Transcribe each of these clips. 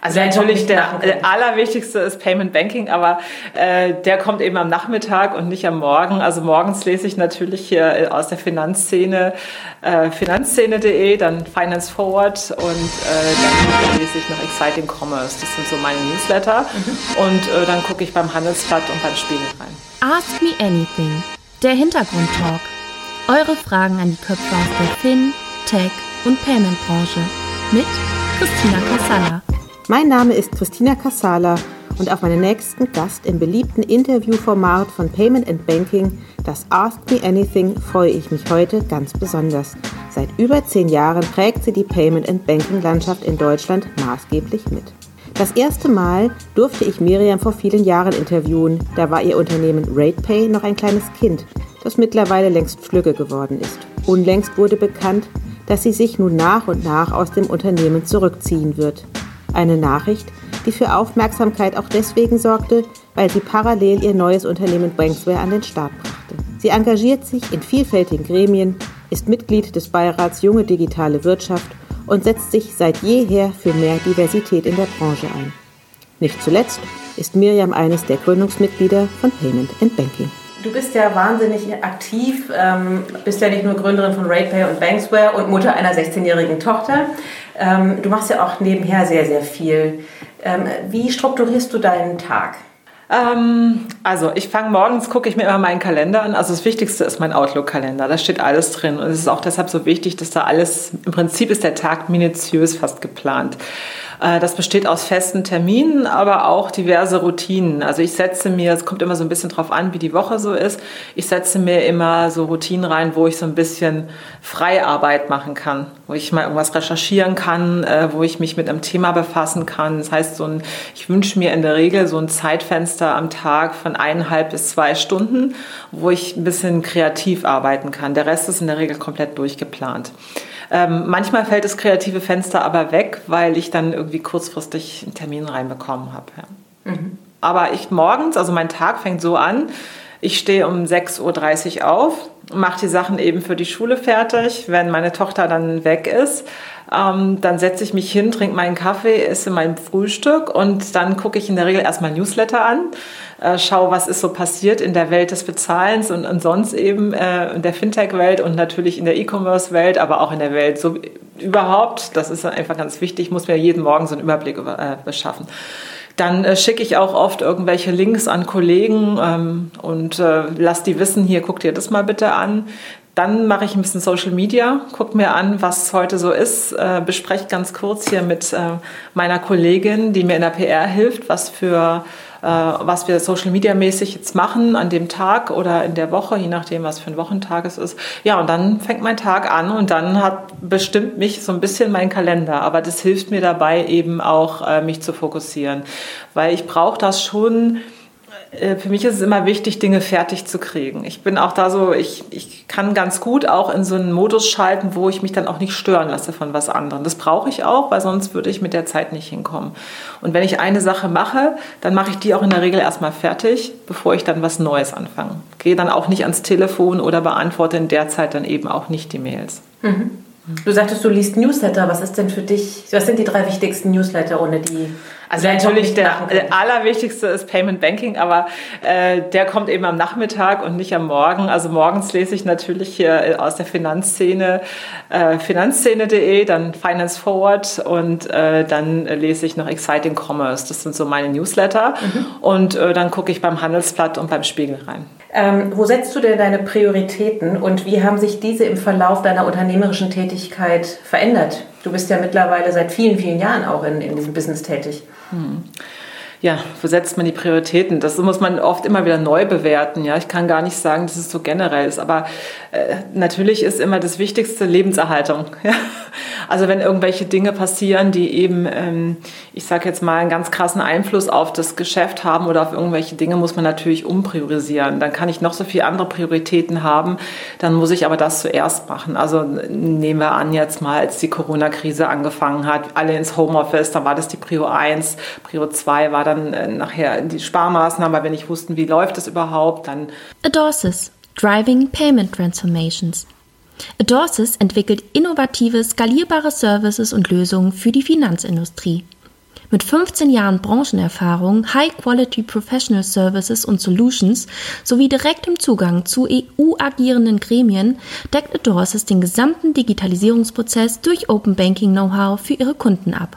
Also natürlich der, der, allerwichtigste ist Payment Banking, aber äh, der kommt eben am Nachmittag und nicht am Morgen. Also morgens lese ich natürlich hier aus der Finanzszene äh, finanzszene.de, dann Finance Forward und äh, dann lese ich noch Exciting Commerce. Das sind so meine Newsletter. Mhm. Und äh, dann gucke ich beim Handelsblatt und beim Spiegel rein. Ask Me Anything, der Hintergrundtalk. Eure Fragen an die Köpfe aus der Fin, Tech und Payment Branche mit Christina Kassala. Mein Name ist Christina Kassala und auf meinen nächsten Gast im beliebten Interviewformat von Payment and Banking, das Ask Me Anything, freue ich mich heute ganz besonders. Seit über zehn Jahren prägt sie die Payment and Banking Landschaft in Deutschland maßgeblich mit. Das erste Mal durfte ich Miriam vor vielen Jahren interviewen. Da war ihr Unternehmen RatePay noch ein kleines Kind, das mittlerweile längst Flügge geworden ist. Unlängst wurde bekannt, dass sie sich nun nach und nach aus dem Unternehmen zurückziehen wird. Eine Nachricht, die für Aufmerksamkeit auch deswegen sorgte, weil sie parallel ihr neues Unternehmen Banksware an den Start brachte. Sie engagiert sich in vielfältigen Gremien, ist Mitglied des Beirats Junge Digitale Wirtschaft und setzt sich seit jeher für mehr Diversität in der Branche ein. Nicht zuletzt ist Miriam eines der Gründungsmitglieder von Payment and Banking. Du bist ja wahnsinnig aktiv, ähm, bist ja nicht nur Gründerin von RatePay und Banksware und Mutter einer 16-jährigen Tochter. Ähm, du machst ja auch nebenher sehr, sehr viel. Ähm, wie strukturierst du deinen Tag? Ähm, also ich fange morgens, gucke ich mir immer meinen Kalender an. Also das Wichtigste ist mein Outlook-Kalender. Da steht alles drin. Und es ist auch deshalb so wichtig, dass da alles, im Prinzip ist der Tag minutiös fast geplant. Äh, das besteht aus festen Terminen, aber auch diverse Routinen. Also ich setze mir, es kommt immer so ein bisschen drauf an, wie die Woche so ist. Ich setze mir immer so Routinen rein, wo ich so ein bisschen Freiarbeit machen kann, wo ich mal irgendwas recherchieren kann, äh, wo ich mich mit einem Thema befassen kann. Das heißt, so ein, ich wünsche mir in der Regel so ein Zeitfenster am Tag von eineinhalb bis zwei Stunden, wo ich ein bisschen kreativ arbeiten kann. Der Rest ist in der Regel komplett durchgeplant. Ähm, manchmal fällt das kreative Fenster aber weg, weil ich dann irgendwie kurzfristig einen Termin reinbekommen habe. Ja. Mhm. Aber ich morgens, also mein Tag fängt so an, ich stehe um 6.30 Uhr auf, mache die Sachen eben für die Schule fertig. Wenn meine Tochter dann weg ist, ähm, dann setze ich mich hin, trinke meinen Kaffee, esse mein Frühstück und dann gucke ich in der Regel erstmal Newsletter an, äh, schaue, was ist so passiert in der Welt des Bezahlens und, und sonst eben äh, in der Fintech-Welt und natürlich in der E-Commerce-Welt, aber auch in der Welt so überhaupt. Das ist einfach ganz wichtig, muss mir jeden Morgen so einen Überblick über, äh, beschaffen. Dann äh, schicke ich auch oft irgendwelche Links an Kollegen ähm, und äh, lass die wissen, hier guck dir das mal bitte an. Dann mache ich ein bisschen Social Media, gucke mir an, was heute so ist, äh, bespreche ganz kurz hier mit äh, meiner Kollegin, die mir in der PR hilft, was für was wir Social Media mäßig jetzt machen an dem Tag oder in der Woche, je nachdem, was für ein Wochentag es ist. Ja, und dann fängt mein Tag an und dann hat bestimmt mich so ein bisschen mein Kalender. Aber das hilft mir dabei eben auch, äh, mich zu fokussieren, weil ich brauche das schon äh, für mich ist es immer wichtig, Dinge fertig zu kriegen. Ich bin auch da so, ich, ich kann ganz gut auch in so einen Modus schalten, wo ich mich dann auch nicht stören lasse von was anderem. Das brauche ich auch, weil sonst würde ich mit der Zeit nicht hinkommen. Und wenn ich eine Sache mache, dann mache ich die auch in der Regel erstmal fertig, bevor ich dann was Neues anfange. Gehe dann auch nicht ans Telefon oder beantworte in der Zeit dann eben auch nicht die Mails. Mhm. Du sagtest, du liest Newsletter. Was ist denn für dich, was sind die drei wichtigsten Newsletter, ohne die also natürlich der, allerwichtigste ist Payment Banking, aber äh, der kommt eben am Nachmittag und nicht am Morgen. Also morgens lese ich natürlich hier aus der Finanzszene äh, finanzszene.de, dann Finance Forward und äh, dann lese ich noch Exciting Commerce. Das sind so meine Newsletter mhm. und äh, dann gucke ich beim Handelsblatt und beim Spiegel rein. Ähm, wo setzt du denn deine Prioritäten und wie haben sich diese im Verlauf deiner unternehmerischen Tätigkeit verändert? Du bist ja mittlerweile seit vielen, vielen Jahren auch in, in diesem Business tätig. Hm ja, wo setzt man die Prioritäten? Das muss man oft immer wieder neu bewerten. Ja, ich kann gar nicht sagen, dass es so generell ist, aber äh, natürlich ist immer das Wichtigste Lebenserhaltung. Ja? Also wenn irgendwelche Dinge passieren, die eben, ähm, ich sage jetzt mal, einen ganz krassen Einfluss auf das Geschäft haben oder auf irgendwelche Dinge, muss man natürlich umpriorisieren. Dann kann ich noch so viele andere Prioritäten haben, dann muss ich aber das zuerst machen. Also nehmen wir an jetzt mal, als die Corona-Krise angefangen hat, alle ins Homeoffice, dann war das die Prio 1, Prio 2 war dann äh, nachher die Sparmaßnahmen, weil wir nicht wussten, wie läuft es überhaupt, dann. Adorsis, Driving Payment Transformations. Adorsis entwickelt innovative, skalierbare Services und Lösungen für die Finanzindustrie. Mit 15 Jahren Branchenerfahrung, High-Quality Professional Services und Solutions sowie direktem Zugang zu EU-agierenden Gremien deckt Adorsis den gesamten Digitalisierungsprozess durch Open Banking Know-how für ihre Kunden ab.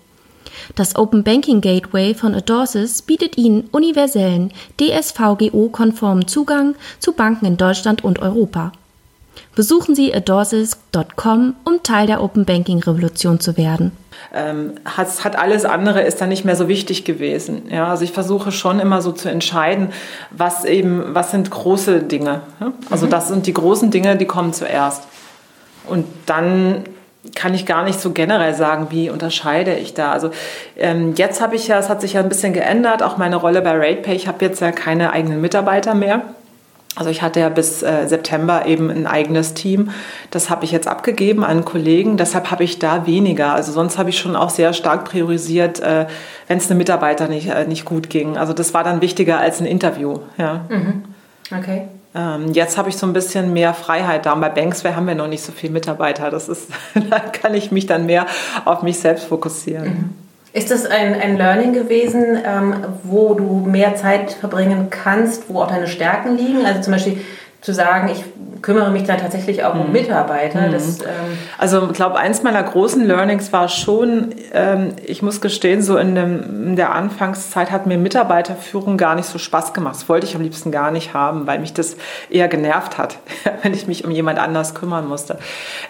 Das Open Banking Gateway von Adorsis bietet Ihnen universellen, DSVGO-konformen Zugang zu Banken in Deutschland und Europa. Besuchen Sie adorsis.com, um Teil der Open Banking Revolution zu werden ähm, hat, hat alles andere ist dann nicht mehr so wichtig gewesen. Ja, also ich versuche schon immer so zu entscheiden, was eben, was sind große Dinge. Also mhm. das sind die großen Dinge, die kommen zuerst. Und dann kann ich gar nicht so generell sagen, wie unterscheide ich da. Also ähm, jetzt habe ich ja, es hat sich ja ein bisschen geändert, auch meine Rolle bei RatePay. Ich habe jetzt ja keine eigenen Mitarbeiter mehr. Also ich hatte ja bis äh, September eben ein eigenes Team. Das habe ich jetzt abgegeben an Kollegen. Deshalb habe ich da weniger. Also sonst habe ich schon auch sehr stark priorisiert, äh, wenn es einem Mitarbeiter nicht, äh, nicht gut ging. Also das war dann wichtiger als ein Interview. Ja. Mhm. Okay. Ähm, jetzt habe ich so ein bisschen mehr Freiheit da. Und bei Banksware haben wir noch nicht so viele Mitarbeiter. Das ist, da kann ich mich dann mehr auf mich selbst fokussieren. Mhm. Ist das ein, ein Learning gewesen, ähm, wo du mehr Zeit verbringen kannst, wo auch deine Stärken liegen? Also zum Beispiel zu sagen, ich kümmere mich dann tatsächlich auch um mhm. Mitarbeiter. Mhm. Das, ähm also ich glaube, eins meiner großen Learnings war schon, ähm, ich muss gestehen, so in, dem, in, der Anfangszeit hat mir Mitarbeiterführung gar nicht so Spaß gemacht. Das wollte ich am liebsten gar nicht haben, weil mich das eher genervt hat, wenn ich mich um jemand anders kümmern musste.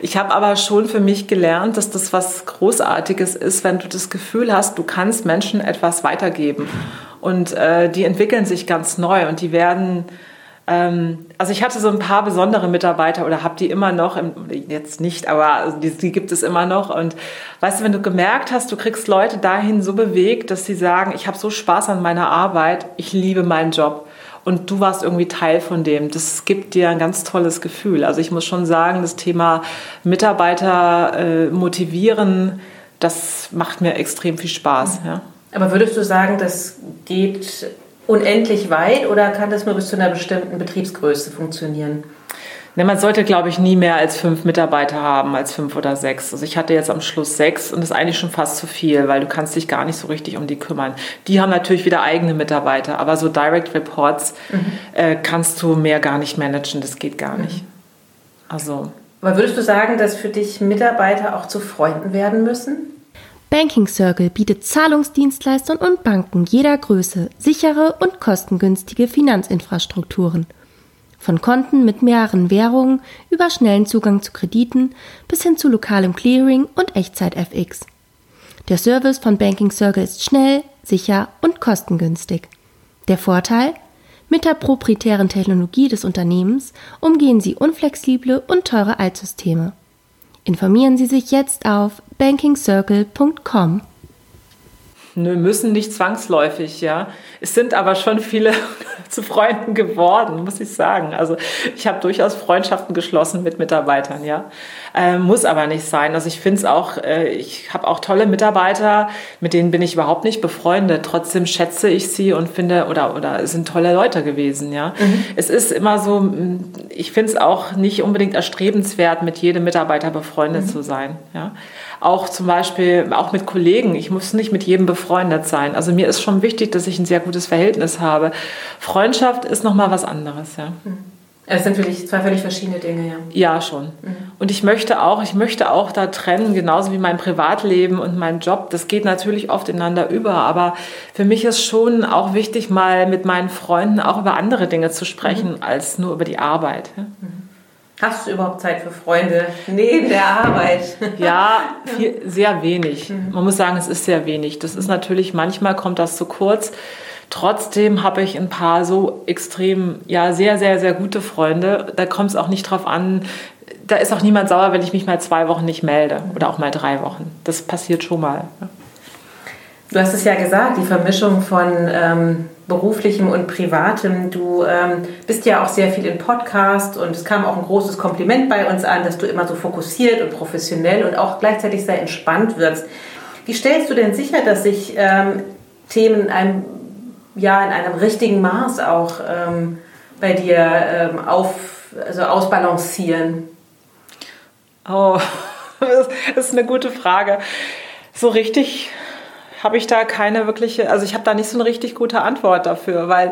Ich habe aber schon für mich gelernt, dass das was Großartiges ist, wenn du das Gefühl hast, du kannst Menschen etwas weitergeben. Und äh, die entwickeln sich ganz neu und die werden also ich hatte so ein paar besondere Mitarbeiter oder habe die immer noch, jetzt nicht, aber die, die, gibt es immer noch. Und weißt du, wenn du gemerkt hast, du kriegst Leute dahin so bewegt, dass sie sagen, ich habe so Spaß an meiner Arbeit, ich liebe meinen Job. Und du warst irgendwie Teil von dem. Das gibt dir ein ganz tolles Gefühl. Also ich muss schon sagen, das Thema Mitarbeiter äh, motivieren, das macht mir extrem viel Spaß. Ja. Aber würdest du sagen, das geht unendlich weit oder kann das nur bis zu einer bestimmten Betriebsgröße funktionieren? Ne, man sollte, glaube ich, nie mehr als fünf Mitarbeiter haben, als fünf oder sechs. Also ich hatte jetzt am Schluss sechs und das ist eigentlich schon fast zu viel, weil du kannst dich gar nicht so richtig um die kümmern. Die haben natürlich wieder eigene Mitarbeiter, aber so Direct Reports mhm. äh, kannst du mehr gar nicht managen, das geht gar mhm. nicht. Also. Aber würdest du sagen, dass für dich Mitarbeiter auch zu Freunden werden müssen? Banking Circle bietet Zahlungsdienstleistern und Banken jeder Größe sichere und kostengünstige Finanzinfrastrukturen. Von Konten mit mehreren Währungen über schnellen Zugang zu Krediten bis hin zu lokalem Clearing und Echtzeit-FX. Der Service von Banking Circle ist schnell, sicher und kostengünstig. Der Vorteil? Mit der proprietären Technologie des Unternehmens umgehen Sie unflexible und teure Altsysteme. Informieren Sie sich jetzt auf bankingcircle.com. Nö, müssen nicht zwangsläufig, ja. Es sind aber schon viele zu Freunden geworden, muss ich sagen. Also ich habe durchaus Freundschaften geschlossen mit Mitarbeitern, ja. Äh, muss aber nicht sein. Also ich finde es auch, äh, ich habe auch tolle Mitarbeiter, mit denen bin ich überhaupt nicht befreundet. Trotzdem schätze ich sie und finde, oder, oder sind tolle Leute gewesen, ja. Mhm. Es ist immer so, ich finde es auch nicht unbedingt erstrebenswert, mit jedem Mitarbeiter befreundet mhm. zu sein, ja auch zum Beispiel auch mit Kollegen. Ich muss nicht mit jedem befreundet sein. Also mir ist schon wichtig, dass ich ein sehr gutes Verhältnis habe. Freundschaft ist noch mal was anderes, ja. Mhm. Es sind wirklich zwei völlig verschiedene Dinge, ja. Ja, schon. Mhm. Und ich möchte auch, ich möchte auch da trennen, genauso wie mein Privatleben und mein Job. Das geht natürlich oft ineinander über, aber für mich ist schon auch wichtig, mal mit meinen Freunden auch über andere Dinge zu sprechen, mhm. als nur über die Arbeit. Ja? Mhm. Hast du überhaupt Zeit für Freunde neben der Arbeit? Ja, viel, sehr wenig. Mhm. Man muss sagen, es ist sehr wenig. Das ist natürlich, manchmal kommt das zu kurz. Trotzdem habe ich ein paar so extrem, ja, sehr, sehr, sehr gute Freunde. Da kommt es auch nicht drauf an. Da ist auch niemand sauer, wenn ich mich mal zwei Wochen nicht melde oder auch mal drei Wochen. Das passiert schon mal. Du hast es ja gesagt, die Vermischung von ähm, beruflichem und privatem. Du ähm, bist ja auch sehr viel in Podcast und es kam auch ein großes Kompliment bei uns an, dass du immer so fokussiert und professionell und auch gleichzeitig sehr entspannt wirkst. Wie stellst du denn sicher, dass sich ähm, Themen in einem, ja, in einem richtigen Maß auch ähm, bei dir ähm, auf, also ausbalancieren? Oh, das ist eine gute Frage. So richtig habe ich da keine wirkliche, also ich habe da nicht so eine richtig gute Antwort dafür, weil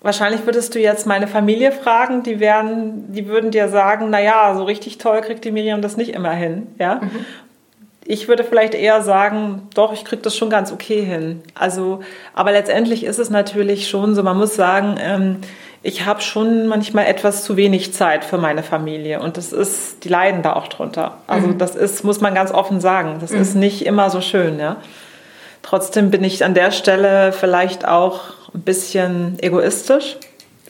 wahrscheinlich würdest du jetzt meine Familie fragen, die wären, die würden dir sagen, naja, so richtig toll kriegt die Miriam das nicht immer hin, ja. Mhm. Ich würde vielleicht eher sagen, doch, ich kriege das schon ganz okay hin. Also, aber letztendlich ist es natürlich schon so, man muss sagen, ähm, ich habe schon manchmal etwas zu wenig Zeit für meine Familie und das ist, die leiden da auch drunter. Also mhm. das ist, muss man ganz offen sagen, das mhm. ist nicht immer so schön, ja. Trotzdem bin ich an der Stelle vielleicht auch ein bisschen egoistisch.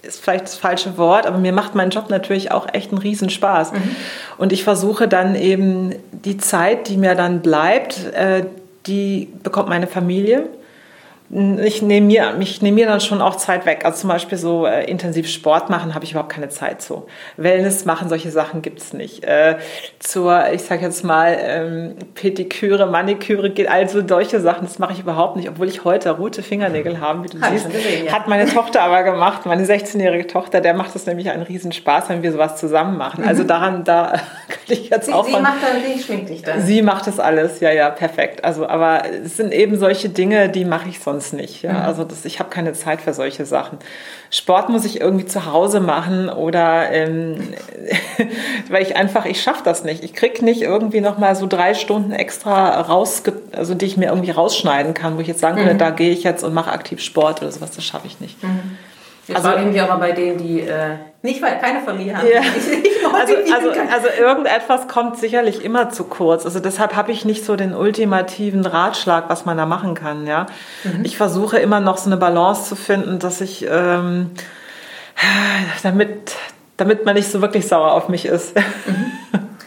Ist vielleicht das falsche Wort, aber mir macht mein Job natürlich auch echt einen Riesenspaß. Mhm. Und ich versuche dann eben die Zeit, die mir dann bleibt, äh, die bekommt meine Familie ich nehme mir, ich nehme mir dann schon auch Zeit weg. Also zum Beispiel so äh, intensiv Sport machen habe ich überhaupt keine Zeit zu. Wellness machen, solche Sachen gibt es nicht. Äh, zur, ich sage jetzt mal, ähm, Pediküre, Maniküre geht also solche Sachen, das mache ich überhaupt nicht, obwohl ich heute rote Fingernägel habe, wie du Hab siehst. Gesehen, ja. Hat meine Tochter aber gemacht, meine 16-jährige Tochter, der macht es nämlich einen Riesenspaß, wenn wir sowas zusammen machen. Also mhm. daran, da kann ich jetzt sie, auch. Sie von, macht dann, sie schminkt dich dann. Sie macht das alles, ja, ja, perfekt. Also, aber es sind eben solche Dinge, die mache ich sonst sonst nicht. Ja? Mhm. Also das, ich habe keine Zeit für solche Sachen. Sport muss ich irgendwie zu Hause machen oder ähm, weil ich einfach, ich schaffe das nicht. Ich kriege nicht irgendwie noch mal so drei Stunden extra raus, also die ich mir irgendwie rausschneiden kann, wo ich jetzt sagen könnte, mhm. da gehe ich jetzt und mache aktiv Sport oder sowas. Das schaffe ich nicht. Mhm. Wir also, fragen wir auch mal bei denen, die äh, nicht keine Familie haben. Ja. also, also, also irgendetwas kommt sicherlich immer zu kurz. Also deshalb habe ich nicht so den ultimativen Ratschlag, was man da machen kann. Ja, mhm. ich versuche immer noch so eine Balance zu finden, dass ich ähm, damit damit man nicht so wirklich sauer auf mich ist. Mhm.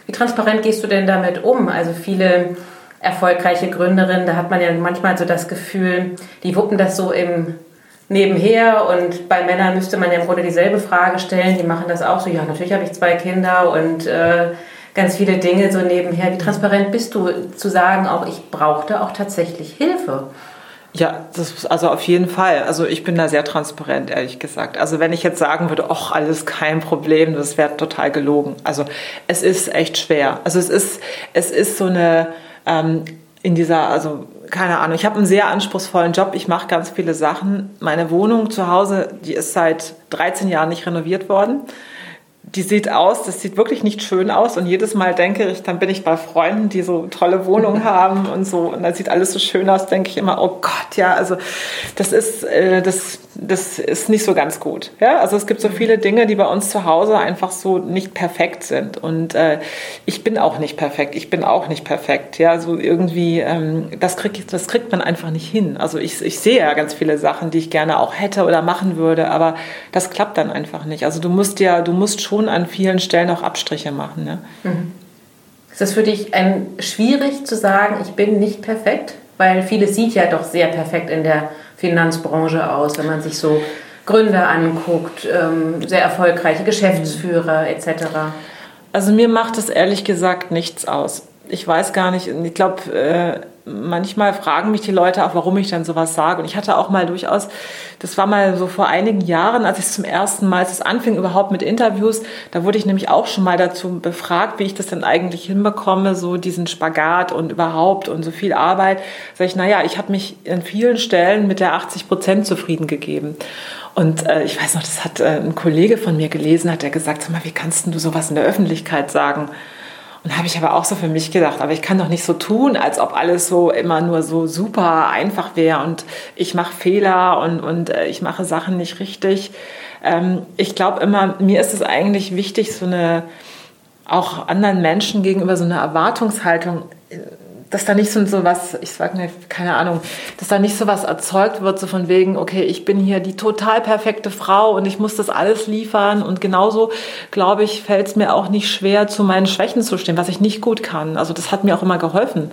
Wie transparent gehst du denn damit um? Also viele erfolgreiche Gründerinnen, da hat man ja manchmal so das Gefühl, die wuppen das so im nebenher und bei Männern müsste man ja im Grunde dieselbe Frage stellen. Die machen das auch so, ja, natürlich habe ich zwei Kinder und äh, ganz viele Dinge so nebenher. Wie transparent bist du zu sagen, auch ich brauchte auch tatsächlich Hilfe? Ja, das, also auf jeden Fall. Also ich bin da sehr transparent, ehrlich gesagt. Also wenn ich jetzt sagen würde, ach, alles kein Problem, das wäre total gelogen. Also es ist echt schwer. Also es ist, es ist so eine, ähm, in dieser, also keine Ahnung, ich habe einen sehr anspruchsvollen Job, ich mache ganz viele Sachen. Meine Wohnung zu Hause, die ist seit 13 Jahren nicht renoviert worden die sieht aus, das sieht wirklich nicht schön aus. Und jedes Mal denke ich, dann bin ich bei Freunden, die so tolle Wohnungen haben und so. Und da sieht alles so schön aus, denke ich immer, oh Gott, ja, also das ist, äh, das, das ist nicht so ganz gut. Ja, also es gibt so viele Dinge, die bei uns zu Hause einfach so nicht perfekt sind. Und äh, ich bin auch nicht perfekt. Ich bin auch nicht perfekt. Ja, so irgendwie, ähm, das, krieg, das kriegt man einfach nicht hin. Also ich, ich sehe ja ganz viele Sachen, die ich gerne auch hätte oder machen würde, aber das klappt dann einfach nicht. Also du musst ja, du musst schon schon an vielen Stellen auch Abstriche machen. Ne? Mhm. Ist das für dich ein, schwierig zu sagen, ich bin nicht perfekt? Weil vieles sieht ja doch sehr perfekt in der Finanzbranche aus, wenn man sich so Gründer anguckt, ähm, sehr erfolgreiche Geschäftsführer etc. Also mir macht es ehrlich gesagt nichts aus. Ich weiß gar nicht, ich glaube, äh, manchmal fragen mich die Leute auch, warum ich dann sowas sage. Und ich hatte auch mal durchaus, das war mal so vor einigen Jahren, als ich zum ersten Mal, als es anfing überhaupt mit Interviews, da wurde ich nämlich auch schon mal dazu befragt, wie ich das denn eigentlich hinbekomme, so diesen Spagat und überhaupt und so viel Arbeit. Sag ich, naja, ich habe mich in vielen Stellen mit der 80 Prozent zufrieden gegeben. Und äh, ich weiß noch, das hat äh, ein Kollege von mir gelesen, hat er gesagt, sag mal, wie kannst du sowas in der Öffentlichkeit sagen? Und habe ich aber auch so für mich gedacht, aber ich kann doch nicht so tun, als ob alles so immer nur so super einfach wäre und ich mache Fehler und, und äh, ich mache Sachen nicht richtig. Ähm, ich glaube immer, mir ist es eigentlich wichtig, so eine auch anderen Menschen gegenüber so eine Erwartungshaltung äh, dass da nicht so, so was, ich sag mir, keine Ahnung, dass da nicht so was erzeugt wird, so von wegen, okay, ich bin hier die total perfekte Frau und ich muss das alles liefern. Und genauso, glaube ich, fällt es mir auch nicht schwer, zu meinen Schwächen zu stehen, was ich nicht gut kann. Also das hat mir auch immer geholfen.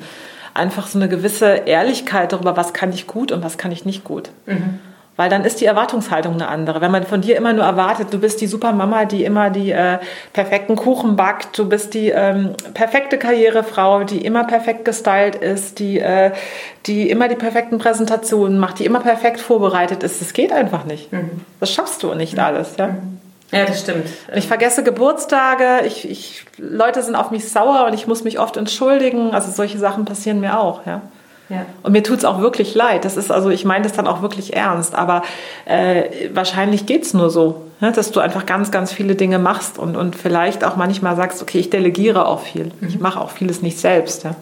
einfach so eine gewisse Ehrlichkeit darüber, was kann ich gut und was kann ich nicht gut. Mhm. Weil dann ist die Erwartungshaltung eine andere. Wenn man von dir immer nur erwartet, du bist die Supermama, die immer die äh, perfekten Kuchen backt, du bist die ähm, perfekte Karrierefrau, die immer perfekt gestylt ist, die, äh, die immer die perfekten Präsentationen macht, die immer perfekt vorbereitet ist, das geht einfach nicht. Mhm. Das schaffst du nicht mhm. alles. Ja? Mhm. Ja, das stimmt. Ich vergesse Geburtstage, ich, ich, Leute sind auf mich sauer und ich muss mich oft entschuldigen. Also solche Sachen passieren mir auch, ja. Ja. Und mir tut es auch wirklich leid. Das ist also, ich meine das dann auch wirklich ernst. Aber äh, wahrscheinlich geht es nur so, ne? dass du einfach ganz, ganz viele Dinge machst und, und vielleicht auch manchmal sagst, okay, ich delegiere auch viel. Mhm. Ich mache auch vieles nicht selbst. Ja.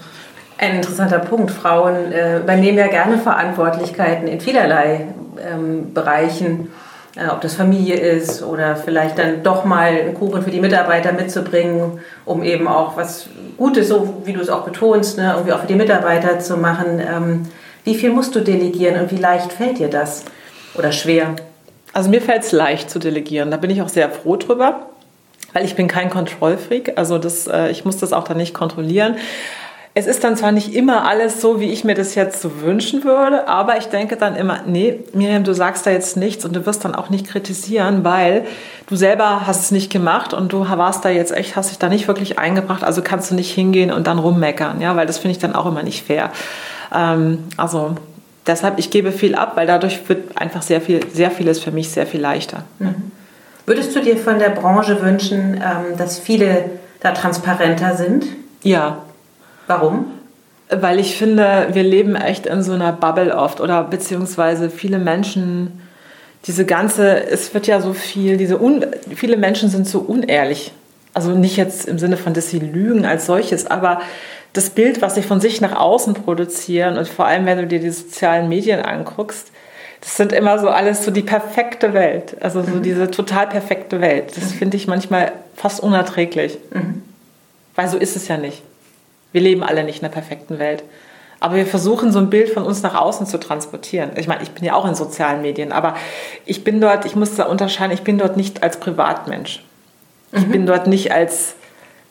Ein interessanter Punkt. Frauen äh, übernehmen ja gerne Verantwortlichkeiten in vielerlei ähm, Bereichen äh, ob das Familie ist oder vielleicht dann doch mal einen Kuchen für die Mitarbeiter mitzubringen, um eben auch was Gutes, so wie du es auch betonst, ne, irgendwie auch für die Mitarbeiter zu machen. Ähm, wie viel musst du delegieren und wie leicht fällt dir das? Oder schwer? Also mir fällt es leicht zu delegieren. Da bin ich auch sehr froh drüber, weil ich bin kein Kontrollfreak. Also das, äh, ich muss das auch dann nicht kontrollieren. Es ist dann zwar nicht immer alles so, wie ich mir das jetzt so wünschen würde, aber ich denke dann immer, nee, Miriam, du sagst da jetzt nichts und du wirst dann auch nicht kritisieren, weil du selber hast es nicht gemacht und du warst da jetzt echt, hast dich da nicht wirklich eingebracht, also kannst du nicht hingehen und dann rummeckern, ja, weil das finde ich dann auch immer nicht fair. Ähm, also deshalb, ich gebe viel ab, weil dadurch wird einfach sehr viel, sehr vieles für mich sehr viel leichter. Mhm. Würdest du dir von der Branche wünschen, ähm, dass viele da transparenter sind? Ja, Warum? Weil ich finde, wir leben echt in so einer Bubble oft oder beziehungsweise viele Menschen, diese ganze, es wird ja so viel, diese un, viele Menschen sind so unehrlich. Also nicht jetzt im Sinne von, dass sie lügen als solches, aber das Bild, was sie von sich nach außen produzieren und vor allem, wenn du dir die sozialen Medien anguckst, das sind immer so alles so die perfekte Welt. Also so mhm. diese total perfekte Welt. Das mhm. finde ich manchmal fast unerträglich. Mhm. Weil so ist es ja nicht. Wir leben alle nicht in einer perfekten Welt. Aber wir versuchen so ein Bild von uns nach außen zu transportieren. Ich meine, ich bin ja auch in sozialen Medien, aber ich bin dort, ich muss da unterscheiden, ich bin dort nicht als Privatmensch. Mhm. Ich bin dort nicht als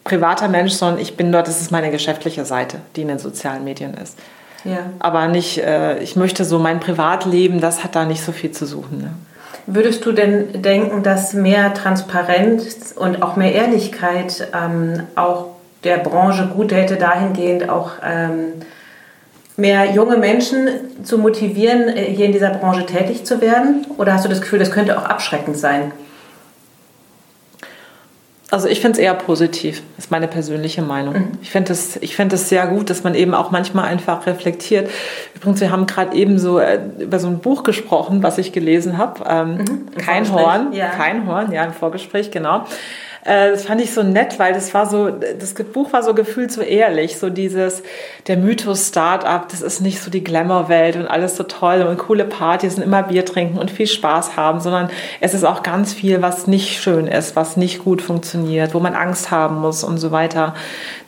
privater Mensch, sondern ich bin dort, das ist meine geschäftliche Seite, die in den sozialen Medien ist. Ja. Aber nicht, äh, ich möchte so mein Privatleben, das hat da nicht so viel zu suchen. Ne? Würdest du denn denken, dass mehr Transparenz und auch mehr Ehrlichkeit ähm, auch der Branche gut hätte, dahingehend auch ähm, mehr junge Menschen zu motivieren, äh, hier in dieser Branche tätig zu werden? Oder hast du das Gefühl, das könnte auch abschreckend sein? Also ich finde es eher positiv, ist meine persönliche Meinung. Mhm. Ich finde es find sehr gut, dass man eben auch manchmal einfach reflektiert. Übrigens, wir haben gerade eben so äh, über so ein Buch gesprochen, was ich gelesen habe. Ähm, mhm. Kein Horn, ja. kein Horn, ja, im Vorgespräch, genau. Äh, das fand ich so nett, weil das war so, das Buch war so gefühlt so ehrlich, so dieses, der Mythos Startup, das ist nicht so die Glamour-Welt und alles so toll und coole Partys und immer Bier trinken und viel Spaß haben, sondern es ist auch ganz viel, was nicht schön ist, was nicht gut funktioniert, wo man Angst haben muss und so weiter.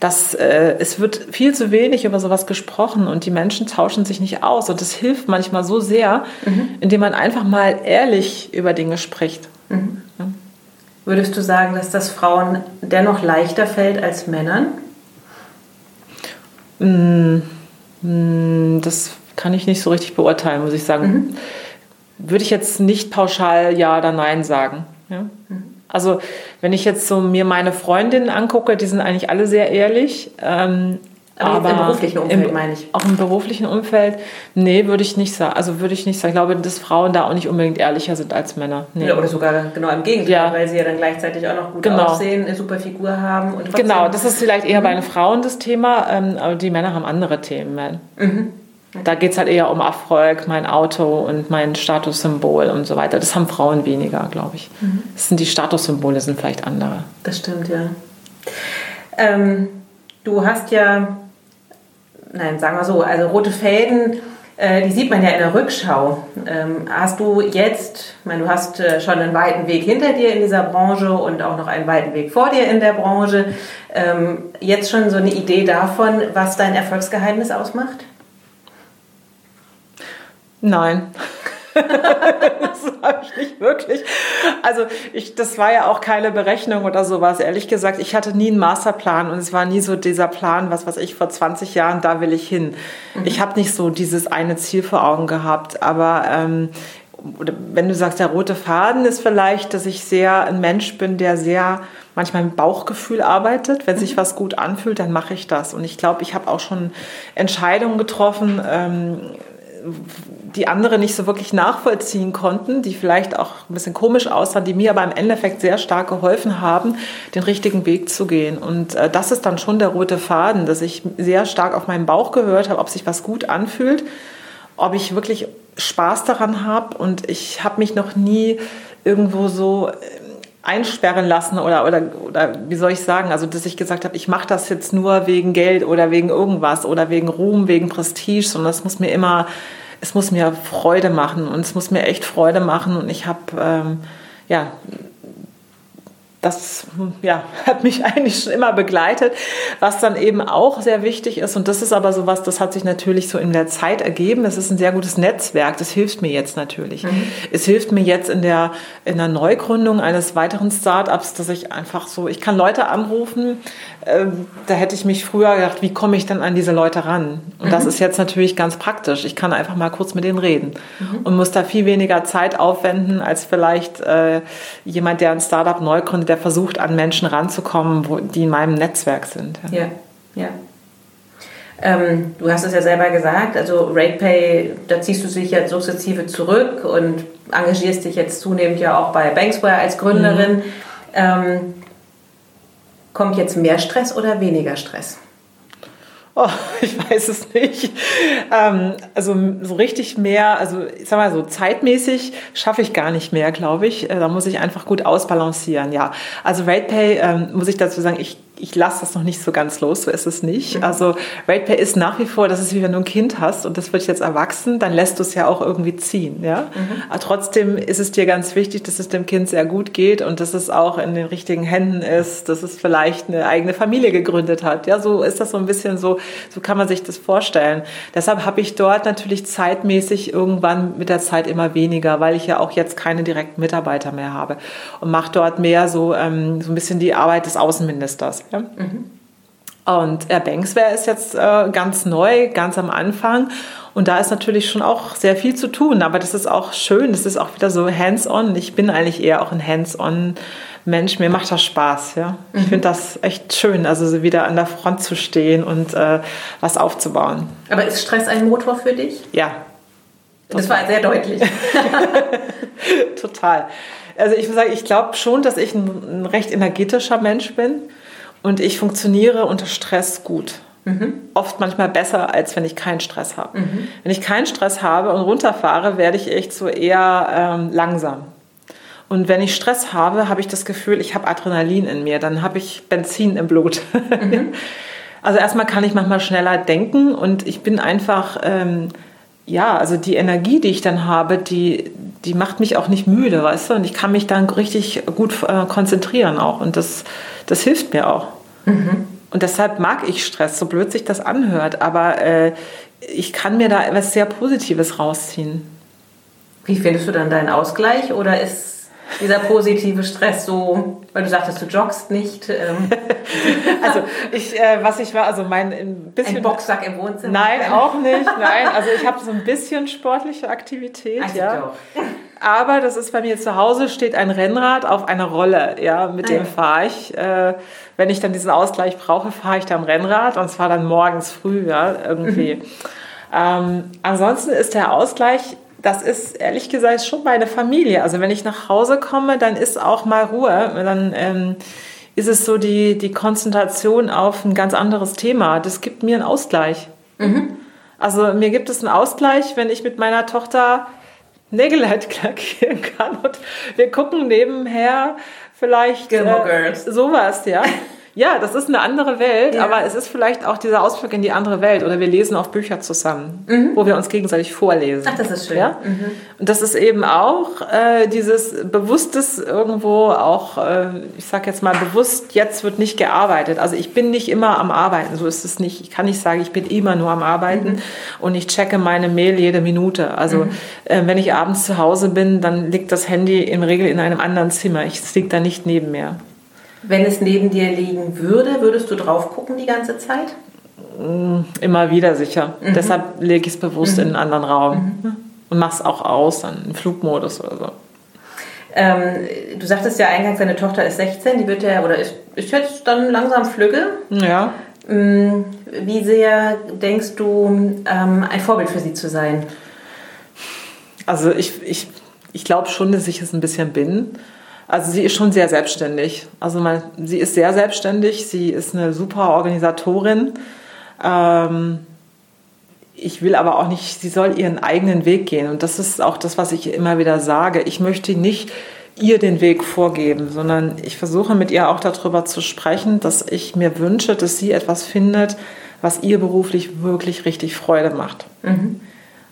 Das, äh, es wird viel zu wenig über sowas gesprochen und die Menschen tauschen sich nicht aus und das hilft manchmal so sehr, mhm. indem man einfach mal ehrlich über Dinge spricht. Mhm. Würdest du sagen, dass das Frauen dennoch leichter fällt als Männern? Mm, mm, das kann ich nicht so richtig beurteilen, muss ich sagen. Mhm. Würde ich jetzt nicht pauschal Ja oder Nein sagen. Ja? Mhm. Also wenn ich jetzt so mir meine Freundinnen angucke, die sind eigentlich alle sehr ehrlich. Ähm, aber, aber, im beruflichen Umfeld im, meine ich. Auch im beruflichen Umfeld, nee, würde ich nicht sagen. Also würde ich nicht sagen. Ich glaube, dass Frauen da auch nicht unbedingt ehrlicher sind als Männer. Nee. Oder sogar genau im Gegenteil, ja. weil sie ja dann gleichzeitig auch noch gut genau. aussehen, eine super Figur haben. Und genau, das ist vielleicht eher mhm. bei den Frauen das Thema, ähm, aber die Männer haben andere Themen. Mhm. Da geht es halt eher um Erfolg, mein Auto und mein Statussymbol und so weiter. Das haben Frauen weniger, glaube ich. Mhm. Das sind die Statussymbole sind vielleicht andere. Das stimmt, ja. Ähm, du hast ja nein, sagen wir so, also rote Fäden, äh, die sieht man ja in der Rückschau. Ähm, hast du jetzt, ich meine, du hast äh, schon einen weiten Weg hinter dir in dieser Branche und auch noch einen weiten Weg vor dir in der Branche, ähm, jetzt schon so eine Idee davon, was dein Erfolgsgeheimnis ausmacht? Nein. Das habe ich nicht wirklich. Also ich, das war ja auch keine Berechnung oder sowas. Ehrlich gesagt, ich hatte nie einen Masterplan und es war nie so dieser Plan, was weiß ich, vor 20 Jahren, da will ich hin. Mhm. Ich habe nicht so dieses eine Ziel vor Augen gehabt, aber ähm, oder wenn du sagst, der rote Faden ist vielleicht, dass ich sehr ein Mensch bin, der sehr manchmal mit Bauchgefühl arbeitet. Wenn sich mhm. was gut anfühlt, dann mache ich das. Und ich glaube, ich habe auch schon Entscheidungen getroffen, ähm, die andere nicht so wirklich nachvollziehen konnten, die vielleicht auch ein bisschen komisch aussahen, die mir aber im Endeffekt sehr stark geholfen haben, den richtigen Weg zu gehen. Und äh, das ist dann schon der rote Faden, dass ich sehr stark auf meinen Bauch gehört habe, ob sich was gut anfühlt, ob ich wirklich Spaß daran habe. Und ich habe mich noch nie irgendwo so äh, einsperren lassen oder, oder, oder wie soll ich sagen, also dass ich gesagt habe, ich mache das jetzt nur wegen Geld oder wegen irgendwas oder wegen Ruhm, wegen Prestige, sondern es muss mir immer, es muss mir Freude machen und es muss mir echt Freude machen. Und ich habe ähm, ja das ja, hat mich eigentlich schon immer begleitet. Was dann eben auch sehr wichtig ist, und das ist aber sowas, das hat sich natürlich so in der Zeit ergeben. Das ist ein sehr gutes Netzwerk. Das hilft mir jetzt natürlich. Mhm. Es hilft mir jetzt in der, in der Neugründung eines weiteren Startups, dass ich einfach so, ich kann Leute anrufen. Äh, da hätte ich mich früher gedacht, wie komme ich denn an diese Leute ran? Und mhm. das ist jetzt natürlich ganz praktisch. Ich kann einfach mal kurz mit denen reden mhm. und muss da viel weniger Zeit aufwenden als vielleicht äh, jemand, der ein Startup neu gründet der versucht, an Menschen ranzukommen, wo, die in meinem Netzwerk sind. Ja, ja. ja. Ähm, du hast es ja selber gesagt, also RatePay, da ziehst du dich jetzt sukzessive zurück und engagierst dich jetzt zunehmend ja auch bei Banksware als Gründerin. Mhm. Ähm, kommt jetzt mehr Stress oder weniger Stress? Oh, ich weiß es nicht. Ähm, also so richtig mehr, also ich sag mal so zeitmäßig schaffe ich gar nicht mehr, glaube ich. Äh, da muss ich einfach gut ausbalancieren, ja. Also RatePay, ähm, muss ich dazu sagen, ich ich lasse das noch nicht so ganz los, so ist es nicht. Mhm. Also RatePay ist nach wie vor, das ist wie wenn du ein Kind hast und das wird jetzt erwachsen, dann lässt du es ja auch irgendwie ziehen. Ja? Mhm. Aber trotzdem ist es dir ganz wichtig, dass es dem Kind sehr gut geht und dass es auch in den richtigen Händen ist, dass es vielleicht eine eigene Familie gegründet hat. Ja, so ist das so ein bisschen so, so kann man sich das vorstellen. Deshalb habe ich dort natürlich zeitmäßig irgendwann mit der Zeit immer weniger, weil ich ja auch jetzt keine direkten Mitarbeiter mehr habe und mache dort mehr so, ähm, so ein bisschen die Arbeit des Außenministers. Ja? Mhm. Und Air Banksware ist jetzt äh, ganz neu, ganz am Anfang. Und da ist natürlich schon auch sehr viel zu tun. Aber das ist auch schön. Das ist auch wieder so hands-on. Ich bin eigentlich eher auch ein hands-on Mensch. Mir macht das Spaß. Ja? Ich mhm. finde das echt schön, also so wieder an der Front zu stehen und äh, was aufzubauen. Aber ist Stress ein Motor für dich? Ja. Das war sehr deutlich. Total. Also ich muss sagen, ich glaube schon, dass ich ein, ein recht energetischer Mensch bin. Und ich funktioniere unter Stress gut. Mhm. Oft manchmal besser, als wenn ich keinen Stress habe. Mhm. Wenn ich keinen Stress habe und runterfahre, werde ich echt so eher ähm, langsam. Und wenn ich Stress habe, habe ich das Gefühl, ich habe Adrenalin in mir, dann habe ich Benzin im Blut. Mhm. Also erstmal kann ich manchmal schneller denken und ich bin einfach, ähm, ja, also die Energie, die ich dann habe, die, die macht mich auch nicht müde, weißt du? Und ich kann mich dann richtig gut äh, konzentrieren auch. Und das, das hilft mir auch. Mhm. Und deshalb mag ich Stress, so blöd sich das anhört. Aber äh, ich kann mir da etwas sehr Positives rausziehen. Wie findest du dann deinen Ausgleich? Oder ist dieser positive Stress so, weil du sagtest, du joggst nicht? Ähm. also ich, äh, was ich war, also mein ein bisschen... Ein Boxsack im Wohnzimmer? Nein, auch nicht. Nein, also ich habe so ein bisschen sportliche Aktivität. Also ja. Doch. Aber das ist bei mir zu Hause, steht ein Rennrad auf einer Rolle. Ja, mit ah, dem fahre ich. Äh, wenn ich dann diesen Ausgleich brauche, fahre ich da am Rennrad und zwar dann morgens früh, ja, irgendwie. Mhm. Ähm, ansonsten ist der Ausgleich, das ist ehrlich gesagt schon meine Familie. Also wenn ich nach Hause komme, dann ist auch mal Ruhe. Dann ähm, ist es so die, die Konzentration auf ein ganz anderes Thema. Das gibt mir einen Ausgleich. Mhm. Also mir gibt es einen Ausgleich, wenn ich mit meiner Tochter Nägel halt lackieren kann und wir gucken nebenher vielleicht äh, sowas, ja. Ja, das ist eine andere Welt, Ja. aber es ist vielleicht auch dieser Ausflug in die andere Welt. Oder wir lesen auch Bücher zusammen, wo wir uns gegenseitig vorlesen. Mhm. Ach, das ist schön. Ja? Und das ist eben auch äh, dieses bewusstes irgendwo auch, äh, ich sag jetzt mal bewusst, jetzt wird nicht gearbeitet. Also ich bin nicht immer am Arbeiten, so ist es nicht. Ich kann nicht sagen, ich bin immer nur am Arbeiten Mhm. und ich checke meine Mail jede Minute. Also äh, wenn ich abends zu Hause bin, dann liegt das Handy im Regel in einem anderen Zimmer. Ich, es liegt da nicht neben mir. Wenn es neben dir liegen würde, würdest du drauf gucken die ganze Zeit? Immer wieder sicher. Mhm. Deshalb lege ich es bewusst in einen anderen Raum. Und mache es auch aus, dann im Flugmodus oder so. Ähm, du sagtest ja eingangs, deine Tochter ist 16, die wird ja, oder ist, ist jetzt dann langsam flügge. Ja. Mm, Wie sehr denkst du, ähm, ein Vorbild für sie zu sein? Also ich, ich, ich glaube schon, dass ich es ein bisschen bin. Also sie ist schon sehr selbstständig. Also man, sie ist sehr selbstständig, sie ist eine super Organisatorin. Ähm, ich will aber auch nicht, sie soll ihren eigenen Weg gehen. Und das ist auch das, was ich immer wieder sage. Ich möchte nicht ihr den Weg vorgeben, sondern ich versuche mit ihr auch darüber zu sprechen, dass ich mir wünsche, dass sie etwas findet, was ihr beruflich wirklich richtig Freude macht.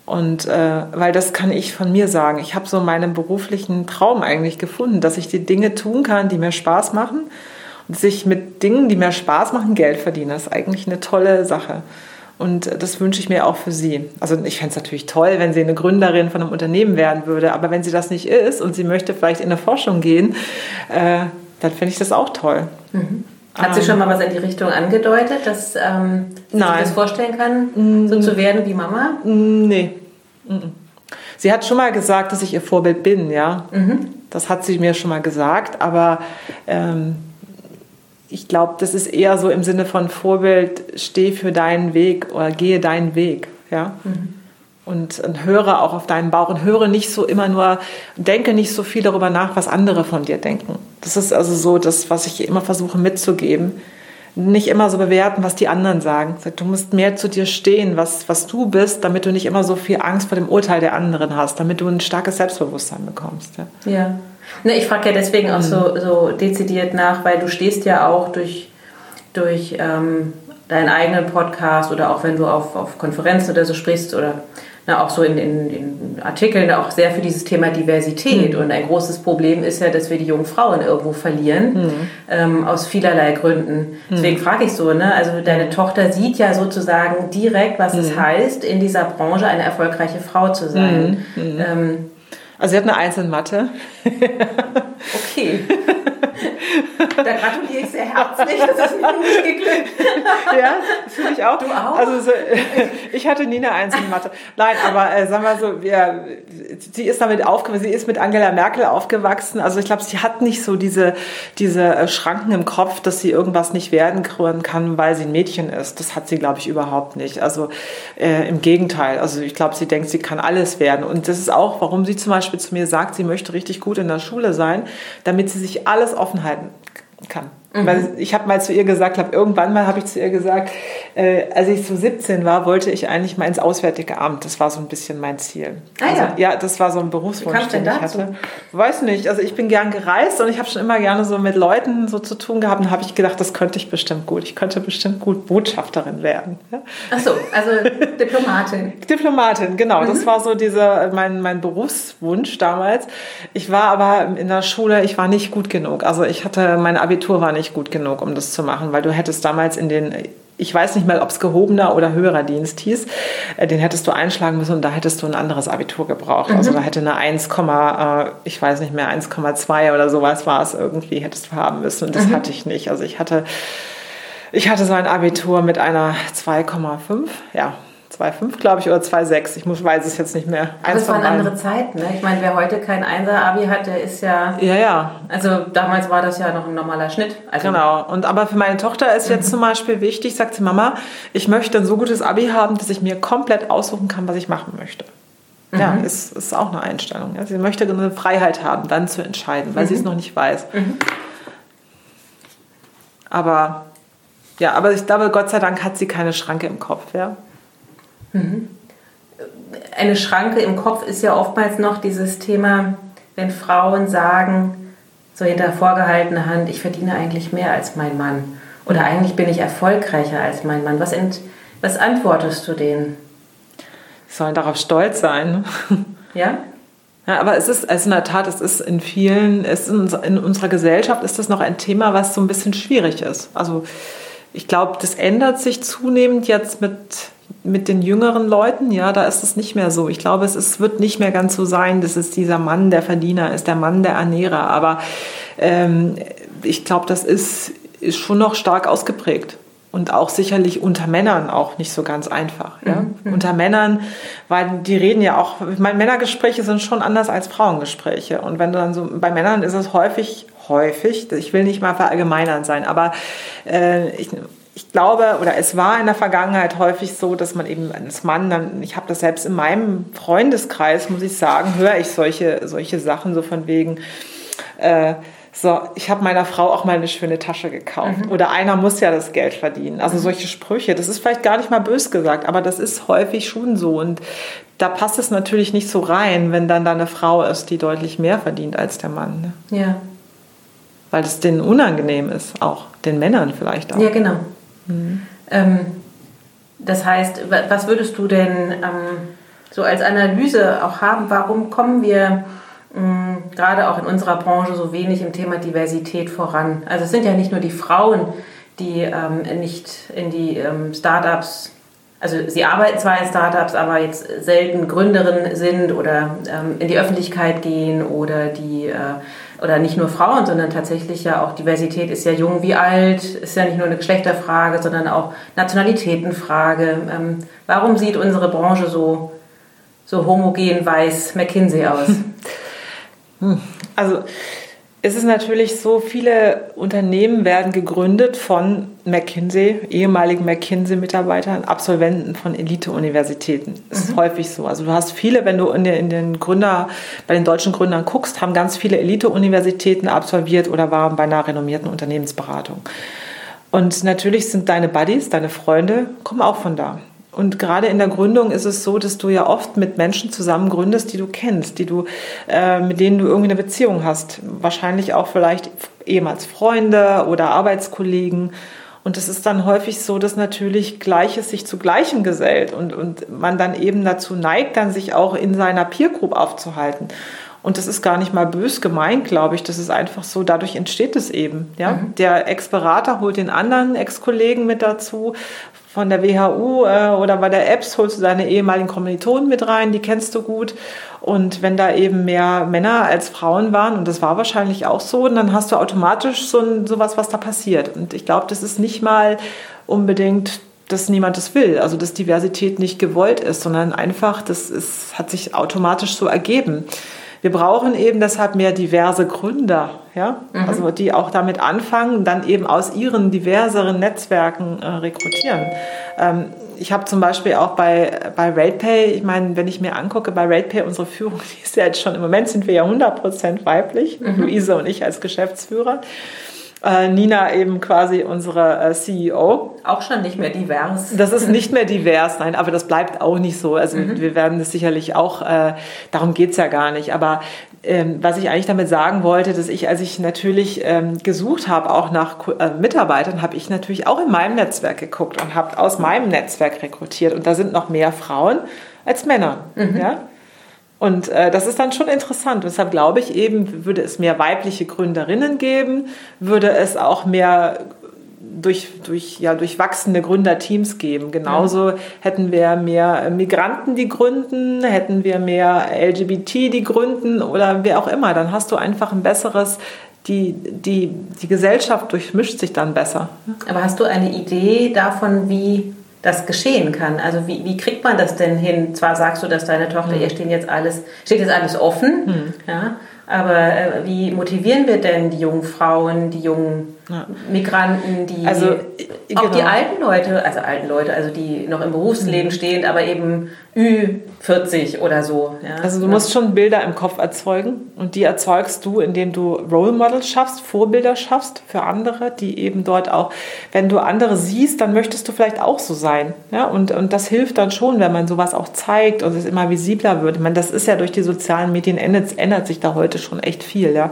Und äh, weil das kann ich von mir sagen. Ich habe so meinen beruflichen Traum eigentlich gefunden, dass ich die Dinge tun kann, die mir Spaß machen und sich mit Dingen, die mir Spaß machen, Geld verdienen. Das ist eigentlich eine tolle Sache. Und das wünsche ich mir auch für sie. Also ich fände es natürlich toll, wenn sie eine Gründerin von einem Unternehmen werden würde. Aber wenn sie das nicht ist und sie möchte vielleicht in eine Forschung gehen, äh, dann fände ich das auch toll. Hat sie schon mal was in die Richtung angedeutet, dass ähm, sie sich das vorstellen kann, so zu werden wie Mama? Mm, Nee. Sie hat schon mal gesagt, dass ich ihr Vorbild bin, ja. Das hat sie mir schon mal gesagt, aber ähm, ich glaube, das ist eher so im Sinne von Vorbild, steh für deinen Weg oder gehe deinen Weg, ja. Und, und höre auch auf deinen Bauch und höre nicht so immer nur, denke nicht so viel darüber nach, was andere von dir denken. Das ist also so das, was ich immer versuche mitzugeben. Nicht immer so bewerten, was die anderen sagen. Sag, Du musst mehr zu dir stehen, was, was du bist, damit du nicht immer so viel Angst vor dem Urteil der anderen hast, damit du ein starkes Selbstbewusstsein bekommst. Ja. Ja. Ne, ich frage ja deswegen auch so, so dezidiert nach, weil du stehst ja auch durch, durch ähm, deinen eigenen Podcast oder auch wenn du auf, auf Konferenzen oder so sprichst oder na, auch so in, in, in Artikeln auch sehr für dieses Thema Diversität. Und ein großes Problem ist ja, dass wir die jungen Frauen irgendwo verlieren, ähm, aus vielerlei Gründen. Deswegen frage ich so, ne? also deine Tochter sieht ja sozusagen direkt, was es heißt, in dieser Branche eine erfolgreiche Frau zu sein. Ähm, Also sie hat eine Eins in Mathe. Okay. da gratuliere ich sehr herzlich. Das ist mir nicht geglückt. ja, das finde ich auch. Du auch? Also so, ich hatte nie eine Eins in Mathe. Nein, aber äh, sagen wir so, wir, sie ist damit aufgewachsen, sie ist mit Angela Merkel aufgewachsen. Also ich glaube, sie hat nicht so diese, diese äh, Schranken im Kopf, dass sie irgendwas nicht werden kann, weil sie ein Mädchen ist. Das hat sie, glaube ich, überhaupt nicht. Also äh, im Gegenteil. Also ich glaube, sie denkt, sie kann alles werden. Und das ist auch, warum sie zum Beispiel zu mir sagt, sie möchte richtig gut in der Schule sein, damit sie sich alles offen halten kann. Weil ich habe mal zu ihr gesagt, hab, irgendwann mal habe ich zu ihr gesagt, äh, als ich so 17 war, wollte ich eigentlich mal ins Auswärtige Amt. Das war so ein bisschen mein Ziel. Ah, also, ja. ja, das war so ein Berufswunsch, Wie den ich dazu? hatte. Weiß nicht. Also ich bin gern gereist und ich habe schon immer gerne so mit Leuten so zu tun gehabt. Und habe ich gedacht, das könnte ich bestimmt gut. Ich könnte bestimmt gut Botschafterin werden. Ja? Ach so, also Diplomatin. Diplomatin, genau. Das war so dieser, mein, mein Berufswunsch damals. Ich war aber in der Schule, ich war nicht gut genug. Also ich hatte, mein Abitur war nicht gut genug, um das zu machen, weil du hättest damals in den, ich weiß nicht mal, ob es gehobener oder höherer Dienst hieß, äh, den hättest du einschlagen müssen und da hättest du ein anderes Abitur gebraucht. Also da hätte eine 1, äh, ich weiß nicht mehr, 1,2 oder sowas war es irgendwie, hättest du haben müssen. Und das hatte ich nicht. Also ich hatte, ich hatte so ein Abitur mit einer 2,5, ja, 2,5 glaube ich, oder 2,6. Ich muss, weiß es jetzt nicht mehr. Aber Eins es waren andere Zeiten. Ne? Ich meine, wer heute kein Einser-Abi hat, der ist ja. Ja, ja, Also damals war das ja noch ein normaler Schnitt. Also, Genau. Und aber für meine Tochter ist jetzt zum Beispiel wichtig, sagt sie, Mama, ich möchte ein so gutes Abi haben, dass ich mir komplett aussuchen kann, was ich machen möchte. Ja, ist, ist auch eine Einstellung. Ja. Sie möchte eine Freiheit haben, dann zu entscheiden, weil sie es noch nicht weiß. Aber ja, aber ich glaube, Gott sei Dank hat sie keine Schranke im Kopf. Ja. Eine Schranke im Kopf ist ja oftmals noch dieses Thema, wenn Frauen sagen, so hinter vorgehaltener Hand, ich verdiene eigentlich mehr als mein Mann. Oder eigentlich bin ich erfolgreicher als mein Mann. Was, ent, was antwortest du denen? Sie sollen darauf stolz sein. Ja? Ja, aber es ist, also in der Tat, es ist in vielen, es ist in unserer Gesellschaft ist das noch ein Thema, was so ein bisschen schwierig ist. Also ich glaube, das ändert sich zunehmend jetzt mit, mit den jüngeren Leuten. Ja, da ist es nicht mehr so. Ich glaube, es ist, wird nicht mehr ganz so sein, dass es dieser Mann der Verdiener ist, der Mann der Ernährer. Aber ähm, ich glaube, das ist, ist schon noch stark ausgeprägt und auch sicherlich unter Männern auch nicht so ganz einfach. Ja? Mhm. Unter Männern, weil die reden ja auch, ich meine, Männergespräche sind schon anders als Frauengespräche. Und wenn du dann so, bei Männern ist es häufig, häufig, ich will nicht mal verallgemeinern sein, aber äh, ich, ich glaube, oder es war in der Vergangenheit häufig so, dass man eben als Mann dann, ich habe das selbst in meinem Freundeskreis, muss ich sagen, höre ich solche, solche Sachen so von wegen, äh, so, ich habe meiner Frau auch mal eine schöne Tasche gekauft. Mhm. Oder einer muss ja das Geld verdienen. Also mhm. solche Sprüche, das ist vielleicht gar nicht mal bös gesagt, aber das ist häufig schon so. Und da passt es natürlich nicht so rein, wenn dann da eine Frau ist, die deutlich mehr verdient als der Mann. Ne? Ja. Weil es denen unangenehm ist, auch den Männern vielleicht auch. Ja, genau. Mhm. Das heißt, was würdest du denn ähm, so als Analyse auch haben? Warum kommen wir gerade auch in unserer Branche so wenig im Thema Diversität voran. Also es sind ja nicht nur die Frauen, die ähm, nicht in die ähm, Startups, also sie arbeiten zwar in Startups, aber jetzt selten Gründerin sind oder ähm, in die Öffentlichkeit gehen oder die äh, oder nicht nur Frauen, sondern tatsächlich ja auch Diversität ist ja jung wie alt, ist ja nicht nur eine Geschlechterfrage, sondern auch Nationalitätenfrage. Ähm, warum sieht unsere Branche so, so homogen weiß McKinsey aus? Hm. Also es ist natürlich so, viele Unternehmen werden gegründet von McKinsey, ehemaligen McKinsey-Mitarbeitern, Absolventen von Elite-Universitäten. Das ist mhm. häufig so. Also du hast viele, wenn du in den, in den Gründer, bei den deutschen Gründern guckst, haben ganz viele Elite-Universitäten absolviert oder waren bei einer renommierten Unternehmensberatung. Und natürlich sind deine Buddies, deine Freunde, kommen auch von da. Und gerade in der Gründung ist es so, dass du ja oft mit Menschen zusammen gründest, die du kennst, die du, äh, mit denen du irgendwie eine Beziehung hast. Wahrscheinlich auch vielleicht ehemals Freunde oder Arbeitskollegen. Und es ist dann häufig so, dass natürlich Gleiches sich zu Gleichem gesellt und, und man dann eben dazu neigt, dann sich auch in seiner Peer Group aufzuhalten. Und das ist gar nicht mal bös gemeint, glaube ich. Das ist einfach so, dadurch entsteht es eben. Ja? Mhm. Der Ex-Berater holt den anderen Ex-Kollegen mit dazu. Von der WHU äh, oder bei der EBS holst du deine ehemaligen Kommilitonen mit rein, die kennst du gut. Und wenn da eben mehr Männer als Frauen waren, und das war wahrscheinlich auch so, dann hast du automatisch so ein, sowas, was da passiert. Und ich glaube, das ist nicht mal unbedingt dass niemand das will, also dass Diversität nicht gewollt ist, sondern einfach, das ist, hat sich automatisch so ergeben. Wir brauchen eben deshalb mehr diverse Gründer, ja? Mhm. also die auch damit anfangen, dann eben aus ihren diverseren Netzwerken äh, rekrutieren. Ähm, ich habe zum Beispiel auch bei, bei RatePay, ich meine, wenn ich mir angucke, bei RatePay unsere Führung, die ist ja jetzt schon, im Moment sind wir ja 100% weiblich, mhm. Luise und ich als Geschäftsführer. Äh, Nina eben quasi unsere äh, CEO. Auch schon nicht mehr divers. Das ist nicht mehr divers, nein, aber das bleibt auch nicht so. Also mhm. wir werden das sicherlich auch, äh, darum geht es ja gar nicht. Aber ähm, was ich eigentlich damit sagen wollte, dass ich, als ich natürlich ähm, gesucht habe, auch nach äh, Mitarbeitern, habe ich natürlich auch in meinem Netzwerk geguckt und habe aus meinem Netzwerk rekrutiert. Und da sind noch mehr Frauen als Männer. Mhm. Ja? Und äh, das ist dann schon interessant. Deshalb glaube ich eben, würde es mehr weibliche Gründerinnen geben, würde es auch mehr durch, durch, ja, durch wachsende Gründerteams geben. Genauso ja. hätten wir mehr Migranten, die gründen, hätten wir mehr LGBT, die gründen oder wer auch immer. Dann hast du einfach ein besseres, die, die, die Gesellschaft durchmischt sich dann besser. Aber hast du eine Idee davon, wie das geschehen kann. Also wie, wie kriegt man das denn hin? Zwar sagst du, dass deine Tochter, mhm. ihr steht jetzt alles, steht jetzt alles offen, mhm. ja, aber äh, wie motivieren wir denn die jungen Frauen, die jungen ja. Migranten, die also, auch genau. die alten Leute, also alten Leute, also die noch im Berufsleben mhm. stehen, aber eben Ü40 oder so. Ja? Also du musst schon Bilder im Kopf erzeugen und die erzeugst du, indem du Role Models schaffst, Vorbilder schaffst für andere, die eben dort auch, wenn du andere siehst, dann möchtest du vielleicht auch so sein. Ja? Und, und das hilft dann schon, wenn man sowas auch zeigt und es immer visibler wird. Ich meine, das ist ja durch die sozialen Medien ändert, ändert sich da heute schon echt viel. Ja?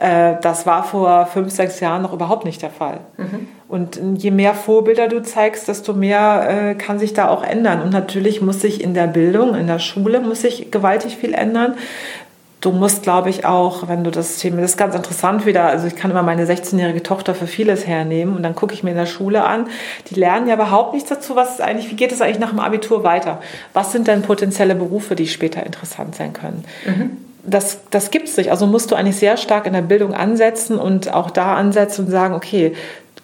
Äh, das war vor fünf, sechs Jahren noch überhaupt nicht der Fall. Mhm. Und je mehr Vorbilder du zeigst, desto mehr äh, kann sich da auch ändern. Und natürlich muss sich in der Bildung, in der Schule, muss sich gewaltig viel ändern. Du musst, glaube ich, auch, wenn du das Thema, das ist ganz interessant wieder, also ich kann immer meine 16-jährige Tochter für vieles hernehmen und dann gucke ich mir in der Schule an, die lernen ja überhaupt nichts dazu, was ist eigentlich, wie geht es eigentlich nach dem Abitur weiter? Was sind denn potenzielle Berufe, die später interessant sein können? Mhm das, das gibt es nicht. Also musst du eigentlich sehr stark in der Bildung ansetzen und auch da ansetzen und sagen, okay,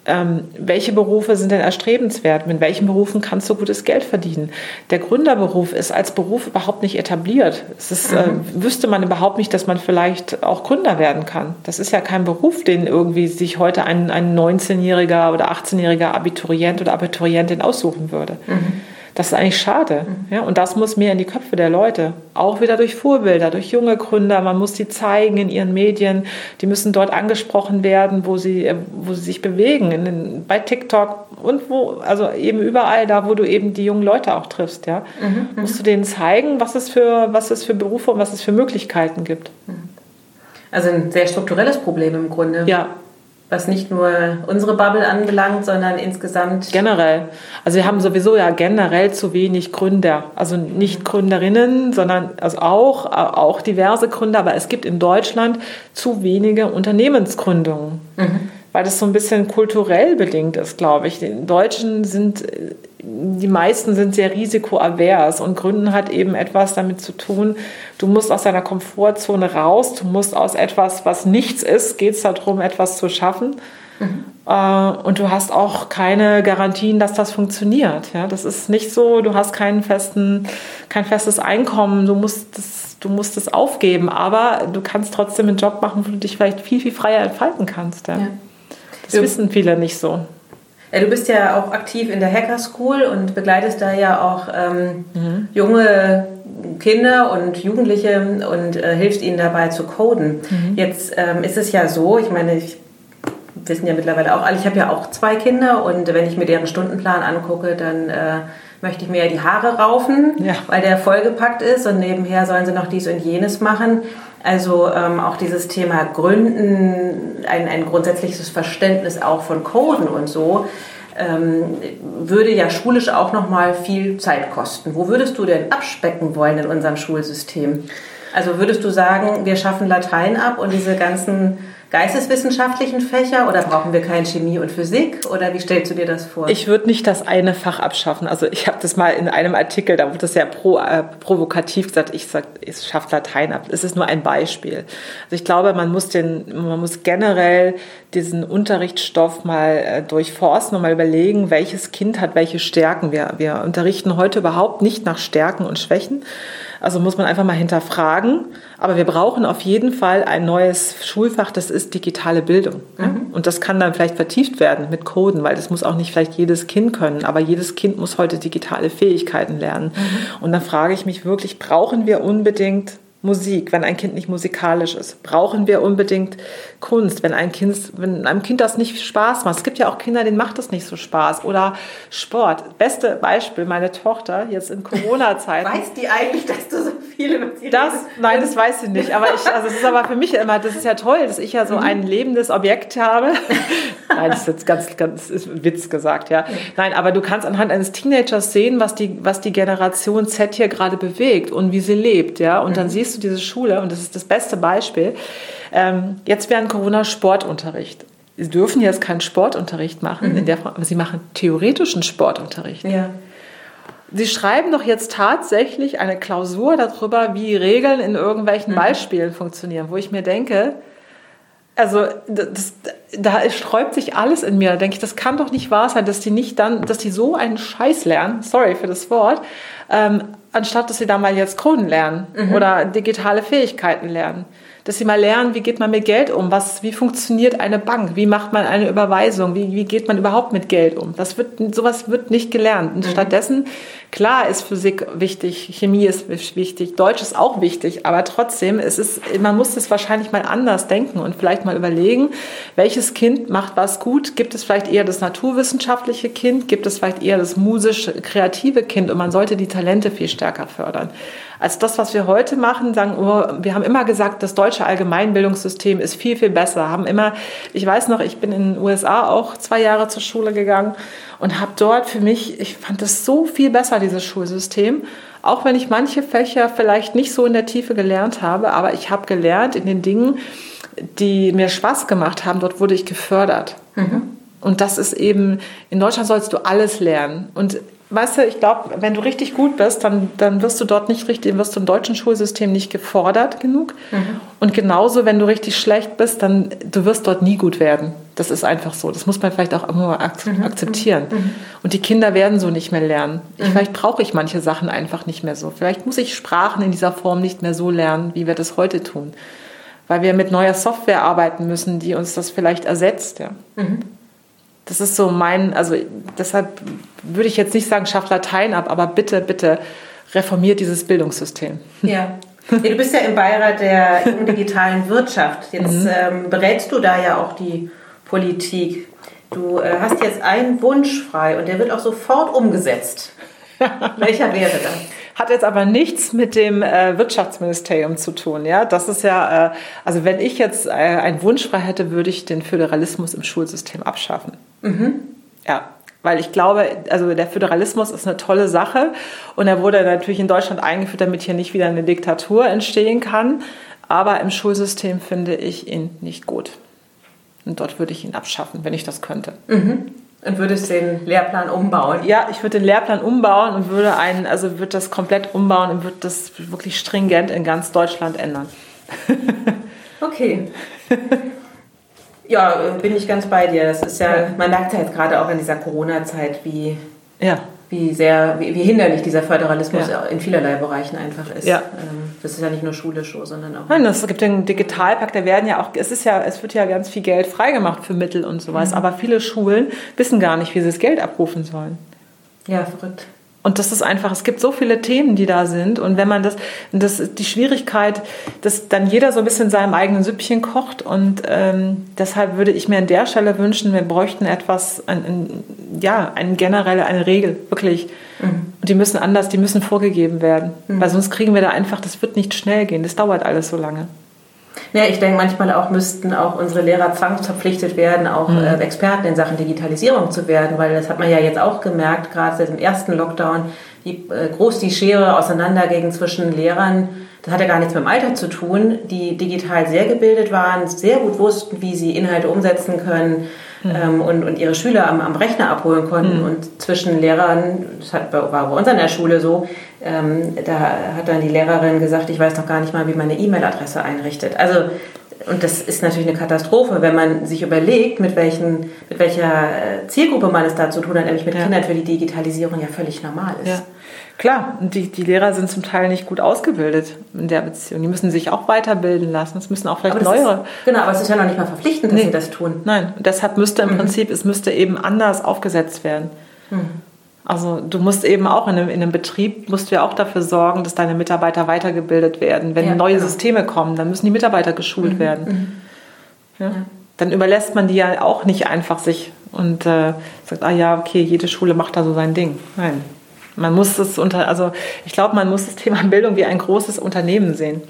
ähm, welche Berufe sind denn erstrebenswert? Mit welchen Berufen kannst du gutes Geld verdienen? Der Gründerberuf ist als Beruf überhaupt nicht etabliert. Es ist, äh, mhm. wüsste man überhaupt nicht, dass man vielleicht auch Gründer werden kann. Das ist ja kein Beruf, den irgendwie sich heute ein, ein 19-jähriger oder 18-jähriger Abiturient oder Abiturientin aussuchen würde. Mhm. Das ist eigentlich schade. Mhm. Ja, und das muss mehr in die Köpfe der Leute. Auch wieder durch Vorbilder, durch junge Gründer. Man muss die zeigen in ihren Medien. Die müssen dort angesprochen werden, wo sie, wo sie sich bewegen. Den, bei TikTok und wo, also eben überall da, wo du eben die jungen Leute auch triffst. Ja, mhm. mhm. musst du denen zeigen, was es, für, was es für Berufe und was es für Möglichkeiten gibt. Mhm. Also ein sehr strukturelles Problem im Grunde. Ja, was nicht nur unsere Bubble anbelangt, sondern insgesamt. Generell. Also wir haben sowieso ja generell zu wenig Gründer. Also nicht Gründerinnen, sondern also auch, auch diverse Gründer. Aber es gibt in Deutschland zu wenige Unternehmensgründungen. Mhm. Weil das so ein bisschen kulturell bedingt ist, glaube ich. Die Deutschen sind die meisten sind sehr risikoavers und Gründen hat eben etwas damit zu tun, du musst aus deiner Komfortzone raus, du musst aus etwas, was nichts ist, geht es darum, etwas zu schaffen. Mhm. Und du hast auch keine Garantien, dass das funktioniert. Ja, das ist nicht so, du hast keinen festen, kein festes Einkommen, du musst das, du musst es aufgeben, aber du kannst trotzdem einen Job machen, wo du dich vielleicht viel, viel freier entfalten kannst. Ja. ja. Das ja. wissen viele nicht so. Ja, du bist ja auch aktiv in der Hacker School und begleitest da ja auch ähm, mhm. junge Kinder und Jugendliche und äh, hilfst ihnen dabei zu coden. Mhm. Jetzt ähm, ist es ja so, ich meine, ich wissen ja mittlerweile auch alle, ich habe ja auch zwei Kinder und wenn ich mir deren Stundenplan angucke, dann äh, möchte ich mir ja die Haare raufen, ja. weil der vollgepackt ist und nebenher sollen sie noch dies und jenes machen. Also ähm, auch dieses Thema Gründen, ein, ein grundsätzliches Verständnis auch von Coden und so, ähm, würde ja schulisch auch nochmal viel Zeit kosten. Wo würdest du denn abspecken wollen in unserem Schulsystem? Also würdest du sagen, wir schaffen Latein ab und diese ganzen geisteswissenschaftlichen Fächer oder brauchen wir keine Chemie und Physik oder wie stellst du dir das vor? Ich würde nicht das eine Fach abschaffen. Also ich habe das mal in einem Artikel, da wurde das sehr pro, äh, provokativ gesagt, ich ich schaffe Latein ab. Es ist nur ein Beispiel. Also ich glaube, man muss, den, man muss generell diesen Unterrichtsstoff mal äh, durchforsten und mal überlegen, welches Kind hat welche Stärken. Wir, wir unterrichten heute überhaupt nicht nach Stärken und Schwächen, also muss man einfach mal hinterfragen. Aber wir brauchen auf jeden Fall ein neues Schulfach, das ist digitale Bildung. Mhm. Und das kann dann vielleicht vertieft werden mit Coden, weil das muss auch nicht vielleicht jedes Kind können, aber jedes Kind muss heute digitale Fähigkeiten lernen. Mhm. Und dann frage ich mich wirklich, brauchen wir unbedingt Musik, wenn ein Kind nicht musikalisch ist? Brauchen wir unbedingt Kunst, wenn, ein kind, wenn einem Kind das nicht Spaß macht? Es gibt ja auch Kinder, denen macht das nicht so Spaß. Oder Sport. Beste Beispiel, meine Tochter jetzt in Corona-Zeiten. weiß die eigentlich, dass du so viele mit ihr das, Nein, das weiß sie nicht. Aber ich, also es ist aber für mich immer, das ist ja toll, dass ich ja so mhm. ein lebendes Objekt habe. nein, das ist jetzt ganz, ganz ist Witz gesagt, ja. Nein, aber du kannst anhand eines Teenagers sehen, was die, was die Generation Z hier gerade bewegt und wie sie lebt, ja. Und dann mhm. Siehst du diese Schule und das ist das beste Beispiel. Ähm, jetzt während Corona Sportunterricht. Sie dürfen jetzt keinen Sportunterricht machen, mhm. in der, aber sie machen theoretischen Sportunterricht. Ja. Sie schreiben doch jetzt tatsächlich eine Klausur darüber, wie Regeln in irgendwelchen mhm. Beispielen funktionieren, wo ich mir denke, also das, da sträubt sich alles in mir. Da denke ich, das kann doch nicht wahr sein, dass die nicht dann, dass die so einen Scheiß lernen, sorry für das Wort, ähm, anstatt dass sie da mal jetzt Coden lernen mhm. oder digitale Fähigkeiten lernen dass sie mal lernen, wie geht man mit Geld um, was, wie funktioniert eine Bank, wie macht man eine Überweisung, wie, wie geht man überhaupt mit Geld um. Das wird, sowas wird nicht gelernt. Und mhm. stattdessen, klar ist Physik wichtig, Chemie ist wichtig, Deutsch ist auch wichtig, aber trotzdem, es ist, man muss es wahrscheinlich mal anders denken und vielleicht mal überlegen, welches Kind macht was gut? Gibt es vielleicht eher das naturwissenschaftliche Kind? Gibt es vielleicht eher das musisch-kreative Kind? Und man sollte die Talente viel stärker fördern. Als das, was wir heute machen, sagen, oh, wir haben immer gesagt, das deutsche Allgemeinbildungssystem ist viel, viel besser. Haben immer, ich weiß noch, ich bin in den USA auch zwei Jahre zur Schule gegangen und habe dort für mich, ich fand das so viel besser, dieses Schulsystem. Auch wenn ich manche Fächer vielleicht nicht so in der Tiefe gelernt habe, aber ich habe gelernt in den Dingen, die mir Spaß gemacht haben, dort wurde ich gefördert. Mhm. Und das ist eben, in Deutschland sollst du alles lernen. Und weißt du, ich glaube, wenn du richtig gut bist, dann, dann wirst du dort nicht richtig, wirst du im deutschen Schulsystem nicht gefordert genug. Mhm. Und genauso, wenn du richtig schlecht bist, dann du wirst dort nie gut werden. Das ist einfach so. Das muss man vielleicht auch immer mhm. akzeptieren. Mhm. Und die Kinder werden so nicht mehr lernen. Ich, mhm. vielleicht brauche ich manche Sachen einfach nicht mehr so. Vielleicht muss ich Sprachen in dieser Form nicht mehr so lernen, wie wir das heute tun. Weil wir mit neuer Software arbeiten müssen, die uns das vielleicht ersetzt. Ja. Das ist so mein, also deshalb würde ich jetzt nicht sagen, schafft Latein ab, aber bitte, bitte reformiert dieses Bildungssystem. Ja. ja du bist ja im Beirat der digitalen Wirtschaft. Jetzt mhm. ähm, berätst du da ja auch die Politik. Du äh, hast jetzt einen Wunsch frei und der wird auch sofort umgesetzt. Welcher wäre das? Hat jetzt aber nichts mit dem äh, Wirtschaftsministerium zu tun. Ja, das ist ja, äh, also wenn ich jetzt äh, einen Wunsch frei hätte, würde ich den Föderalismus im Schulsystem abschaffen. Mhm. Ja, weil ich glaube, also der Föderalismus ist eine tolle Sache und er wurde natürlich in Deutschland eingeführt, damit hier nicht wieder eine Diktatur entstehen kann. Aber im Schulsystem finde ich ihn nicht gut. Und dort würde ich ihn abschaffen, wenn ich das könnte. Mhm. Und würdest den Lehrplan umbauen? Ja, ich würde den Lehrplan umbauen und würde einen, also würde das komplett umbauen und würde das wirklich stringent in ganz Deutschland ändern. okay. Ja, bin ich ganz bei dir. Das ist ja, man merkt ja jetzt gerade auch in dieser Corona-Zeit, wie, ja. wie sehr, wie, wie hinderlich dieser Föderalismus ja. in vielerlei Bereichen einfach ist. Ja. Ähm, das ist ja nicht nur schulisch so, sondern auch. Nein, es gibt den Digitalpakt, da werden ja auch, es ist ja, es wird ja ganz viel Geld freigemacht für Mittel und sowas, mhm. aber viele Schulen wissen gar nicht, wie sie das Geld abrufen sollen. Ja, verrückt. Und das ist einfach, es gibt so viele Themen, die da sind. Und wenn man das, das ist die Schwierigkeit, dass dann jeder so ein bisschen seinem eigenen Süppchen kocht. Und ähm, deshalb würde ich mir an der Stelle wünschen, wir bräuchten etwas, ein, ein, ja, eine generelle, eine Regel, wirklich. Mhm. Und die müssen anders, die müssen vorgegeben werden. Mhm. Weil sonst kriegen wir da einfach, das wird nicht schnell gehen. Das dauert alles so lange. Ja, ich denke manchmal auch müssten auch unsere Lehrer zwangsverpflichtet werden, auch mhm. äh, Experten in Sachen Digitalisierung zu werden, weil das hat man ja jetzt auch gemerkt, gerade seit dem ersten Lockdown, wie äh, groß die Schere auseinanderging zwischen Lehrern. Das hat ja gar nichts mit dem Alter zu tun, die digital sehr gebildet waren, sehr gut wussten, wie sie Inhalte umsetzen können, mhm. ähm, und, und ihre Schüler am, am Rechner abholen konnten. Mhm. Und zwischen Lehrern, das hat, war bei uns an der Schule so, ähm, da hat dann die Lehrerin gesagt, ich weiß noch gar nicht mal, wie man eine E-Mail-Adresse einrichtet. Also und das ist natürlich eine Katastrophe, wenn man sich überlegt, mit, welchen, mit welcher äh, Zielgruppe man es da zu tun hat, nämlich mit ja. Kindern, für die Digitalisierung ja völlig normal ist. Ja. Klar, und die, die Lehrer sind zum Teil nicht gut ausgebildet in der Beziehung. Die müssen sich auch weiterbilden lassen. Es müssen auch vielleicht neuere. Ist, genau, aber es ist ja noch nicht mal verpflichtend, dass nee. sie das tun. Nein, und deshalb müsste im mhm. Prinzip, es müsste eben anders aufgesetzt werden. Mhm. Also du musst eben auch in einem, in einem Betrieb, musst du ja auch dafür sorgen, dass deine Mitarbeiter weitergebildet werden. Wenn ja, neue genau. Systeme kommen, dann müssen die Mitarbeiter geschult mhm. werden. Mhm. Ja? Dann überlässt man die ja auch nicht einfach sich und äh, sagt, ah ja, okay, jede Schule macht da so sein Ding. Nein, man muss es unter, also ich glaube, man muss das Thema Bildung wie ein großes Unternehmen sehen.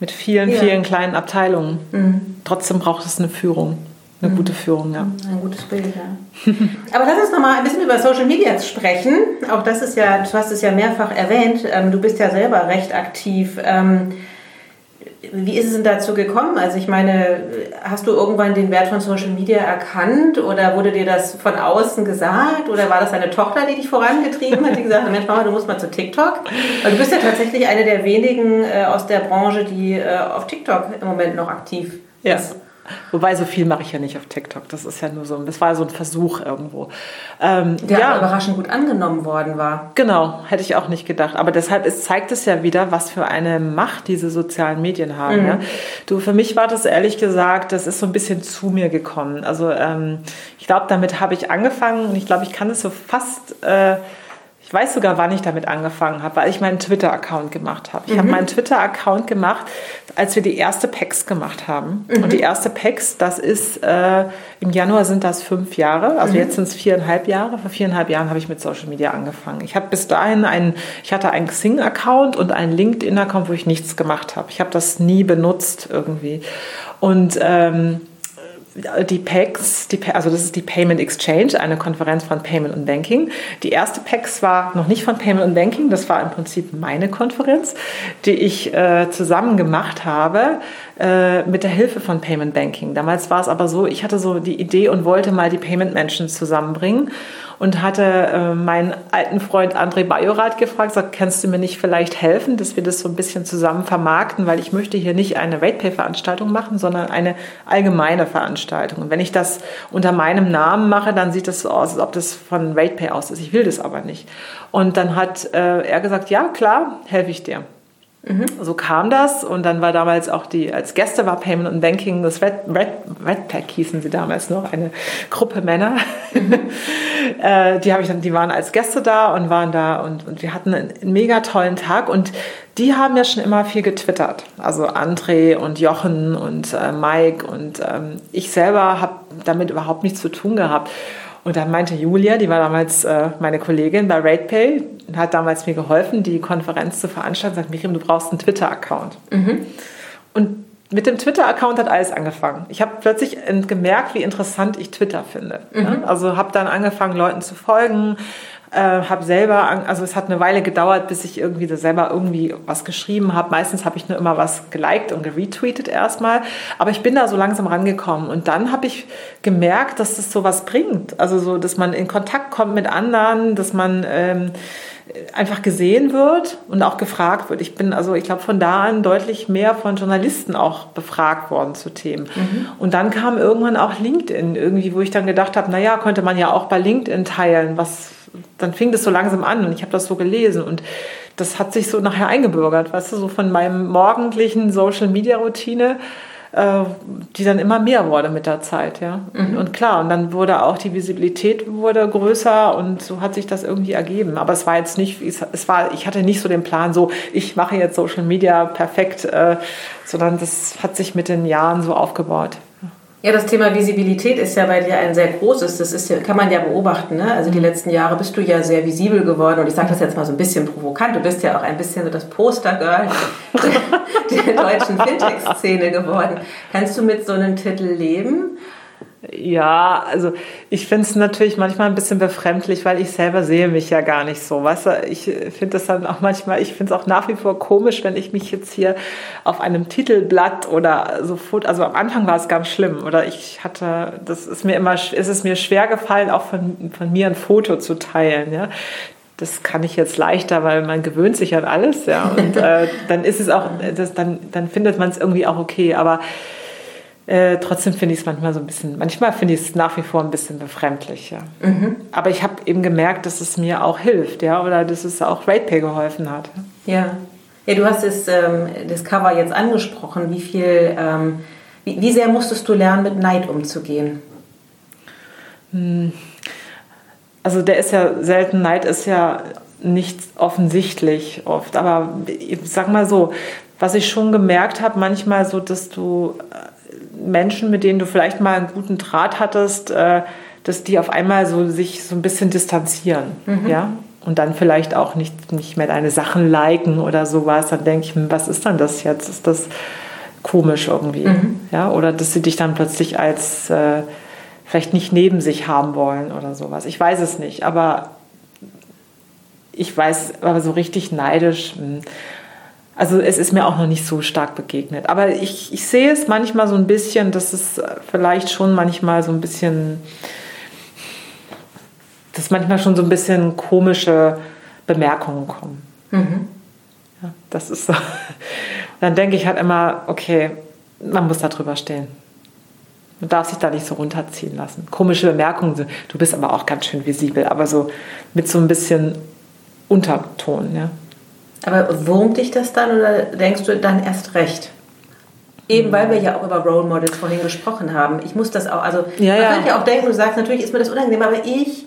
Mit vielen, ja. vielen kleinen Abteilungen. Mhm. Trotzdem braucht es eine Führung. Eine mhm. gute Führung, ja. Ein gutes Bild, ja. Aber lass uns noch mal ein bisschen über Social Media sprechen. Auch das ist ja, du hast es ja mehrfach erwähnt, ähm, du bist ja selber recht aktiv. Ähm, wie ist es denn dazu gekommen? Also ich meine, hast du irgendwann den Wert von Social Media erkannt oder wurde dir das von außen gesagt oder war das deine Tochter, die dich vorangetrieben hat, die gesagt hat, Mensch Mama, du musst mal zu TikTok? Also du bist ja tatsächlich eine der wenigen äh, aus der Branche, die äh, auf TikTok im Moment noch aktiv ja. ist. Wobei so viel mache ich ja nicht auf TikTok. Das ist ja nur so, das war so ein Versuch irgendwo. Ähm, Der ja, überraschend gut angenommen worden war. Genau, hätte ich auch nicht gedacht. Aber deshalb ist, zeigt es ja wieder, was für eine Macht diese sozialen Medien haben. Mhm. Ja? Du, für mich war das ehrlich gesagt, das ist so ein bisschen zu mir gekommen. Also ähm, ich glaube, damit habe ich angefangen und ich glaube, ich kann es so fast. Äh, ich weiß sogar, wann ich damit angefangen habe, weil ich meinen Twitter-Account gemacht habe. Ich mhm. habe meinen Twitter-Account gemacht, als wir die erste PEX gemacht haben. Mhm. Und die erste PEX, das ist, äh, im Januar sind das fünf Jahre, also mhm. jetzt sind es viereinhalb Jahre. Vor viereinhalb Jahren habe ich mit Social Media angefangen. Ich habe bis dahin einen, ich hatte einen Xing-Account und einen LinkedIn-Account, wo ich nichts gemacht habe. Ich habe das nie benutzt irgendwie. Und ähm, die PEX, die, also das ist die Payment Exchange, eine Konferenz von Payment und Banking. Die erste PEX war noch nicht von Payment und Banking, das war im Prinzip meine Konferenz, die ich äh, zusammen gemacht habe äh, mit der Hilfe von Payment Banking. Damals war es aber so, ich hatte so die Idee und wollte mal die Payment Menschen zusammenbringen und hatte äh, meinen alten Freund André Bajorat gefragt, sagt, kannst du mir nicht vielleicht helfen, dass wir das so ein bisschen zusammen vermarkten, weil ich möchte hier nicht eine RatePay-Veranstaltung machen, sondern eine allgemeine Veranstaltung. Und wenn ich das unter meinem Namen mache, dann sieht das so aus, als ob das von RatePay aus ist. Ich will das aber nicht. Und dann hat äh, er gesagt, ja, klar, helfe ich dir. Mhm. So kam das und dann war damals auch die, als Gäste war Payment und Banking, das Red, Red, Red Pack hießen sie damals noch, eine Gruppe Männer. Mhm. äh, die, ich dann, die waren als Gäste da und waren da und, und wir hatten einen, einen mega tollen Tag und die haben ja schon immer viel getwittert. Also André und Jochen und äh, Mike und ähm, ich selber habe damit überhaupt nichts zu tun gehabt. Und dann meinte Julia, die war damals äh, meine Kollegin bei RatePay, hat damals mir geholfen, die Konferenz zu veranstalten, sagt, Miriam, du brauchst einen Twitter-Account. Mhm. Und mit dem Twitter-Account hat alles angefangen. Ich habe plötzlich gemerkt, wie interessant ich Twitter finde. Mhm. Also habe dann angefangen, Leuten zu folgen, äh, habe selber, also es hat eine Weile gedauert, bis ich irgendwie da selber irgendwie was geschrieben habe. Meistens habe ich nur immer was geliked und geretweetet erstmal. Aber ich bin da so langsam rangekommen. Und dann habe ich gemerkt, dass das so was bringt. Also so, dass man in Kontakt kommt mit anderen, dass man ähm, einfach gesehen wird und auch gefragt wird. Ich bin also, ich glaube, von da an deutlich mehr von Journalisten auch befragt worden zu Themen. Mhm. Und dann kam irgendwann auch LinkedIn irgendwie, wo ich dann gedacht habe, naja, könnte man ja auch bei LinkedIn teilen, was dann fing das so langsam an und ich habe das so gelesen und das hat sich so nachher eingebürgert, weißt du, so von meinem morgendlichen Social Media Routine, äh, die dann immer mehr wurde mit der Zeit, ja. Mhm. Und klar, und dann wurde auch die Visibilität wurde größer und so hat sich das irgendwie ergeben. Aber es war jetzt nicht, es war, ich hatte nicht so den Plan, so ich mache jetzt Social Media perfekt, äh, sondern das hat sich mit den Jahren so aufgebaut. Ja, das Thema Visibilität ist ja bei dir ein sehr großes. Das ist ja, kann man ja beobachten. Ne? Also die mhm. letzten Jahre bist du ja sehr visibel geworden. Und ich sage das jetzt mal so ein bisschen provokant. Du bist ja auch ein bisschen so das Postergirl der, der deutschen Fintech-Szene geworden. Kannst du mit so einem Titel leben? Ja, also ich finde es natürlich manchmal ein bisschen befremdlich, weil ich selber sehe mich ja gar nicht so. Weißt du, ich finde das dann auch manchmal, ich finde es auch nach wie vor komisch, wenn ich mich jetzt hier auf einem Titelblatt oder so, also am Anfang war es ganz schlimm oder ich hatte, das ist mir immer, ist es mir schwer gefallen, auch von, von mir ein Foto zu teilen, ja das kann ich jetzt leichter, weil man gewöhnt sich an alles, ja. Und äh, dann ist es auch, das, dann, dann findet man es irgendwie auch okay. Aber äh, trotzdem finde ich es manchmal so ein bisschen, manchmal finde ich es nach wie vor ein bisschen befremdlich, ja. Mhm. Aber ich habe eben gemerkt, dass es mir auch hilft, ja, oder dass es auch RatePay geholfen hat. Ja. Ja, du hast das, ähm, das Cover jetzt angesprochen. Wie viel, ähm, wie, wie sehr musstest du lernen, mit Neid umzugehen? Hm. Also der ist ja selten, Neid ist ja nicht offensichtlich oft. Aber ich sag mal so, was ich schon gemerkt habe, manchmal so, dass du Menschen, mit denen du vielleicht mal einen guten Draht hattest, äh, dass die auf einmal so sich so ein bisschen distanzieren, mhm. ja, und dann vielleicht auch nicht, nicht mehr deine Sachen liken oder sowas, dann denke ich, hm, was ist dann das jetzt? Ist das komisch irgendwie, mhm. ja, oder dass sie dich dann plötzlich als äh, vielleicht nicht neben sich haben wollen oder sowas. Ich weiß es nicht, aber ich weiß, aber so richtig neidisch. Mh. Also es ist mir auch noch nicht so stark begegnet. Aber ich, ich sehe es manchmal so ein bisschen, dass es vielleicht schon manchmal so ein bisschen, dass manchmal schon so ein bisschen komische Bemerkungen kommen. Mhm. Ja, das ist so. Dann denke ich halt immer, okay, man muss da drüber stehen. Man darf sich da nicht so runterziehen lassen. Komische Bemerkungen, du bist aber auch ganz schön visibel, aber so mit so ein bisschen Unterton, ja. Aber wurmt dich das dann oder denkst du dann erst recht? Eben weil wir ja auch über Role Models vorhin gesprochen haben. Ich muss das auch, also ja, man ja. könnte ja auch denken, du sagst, natürlich ist mir das unangenehm, aber ich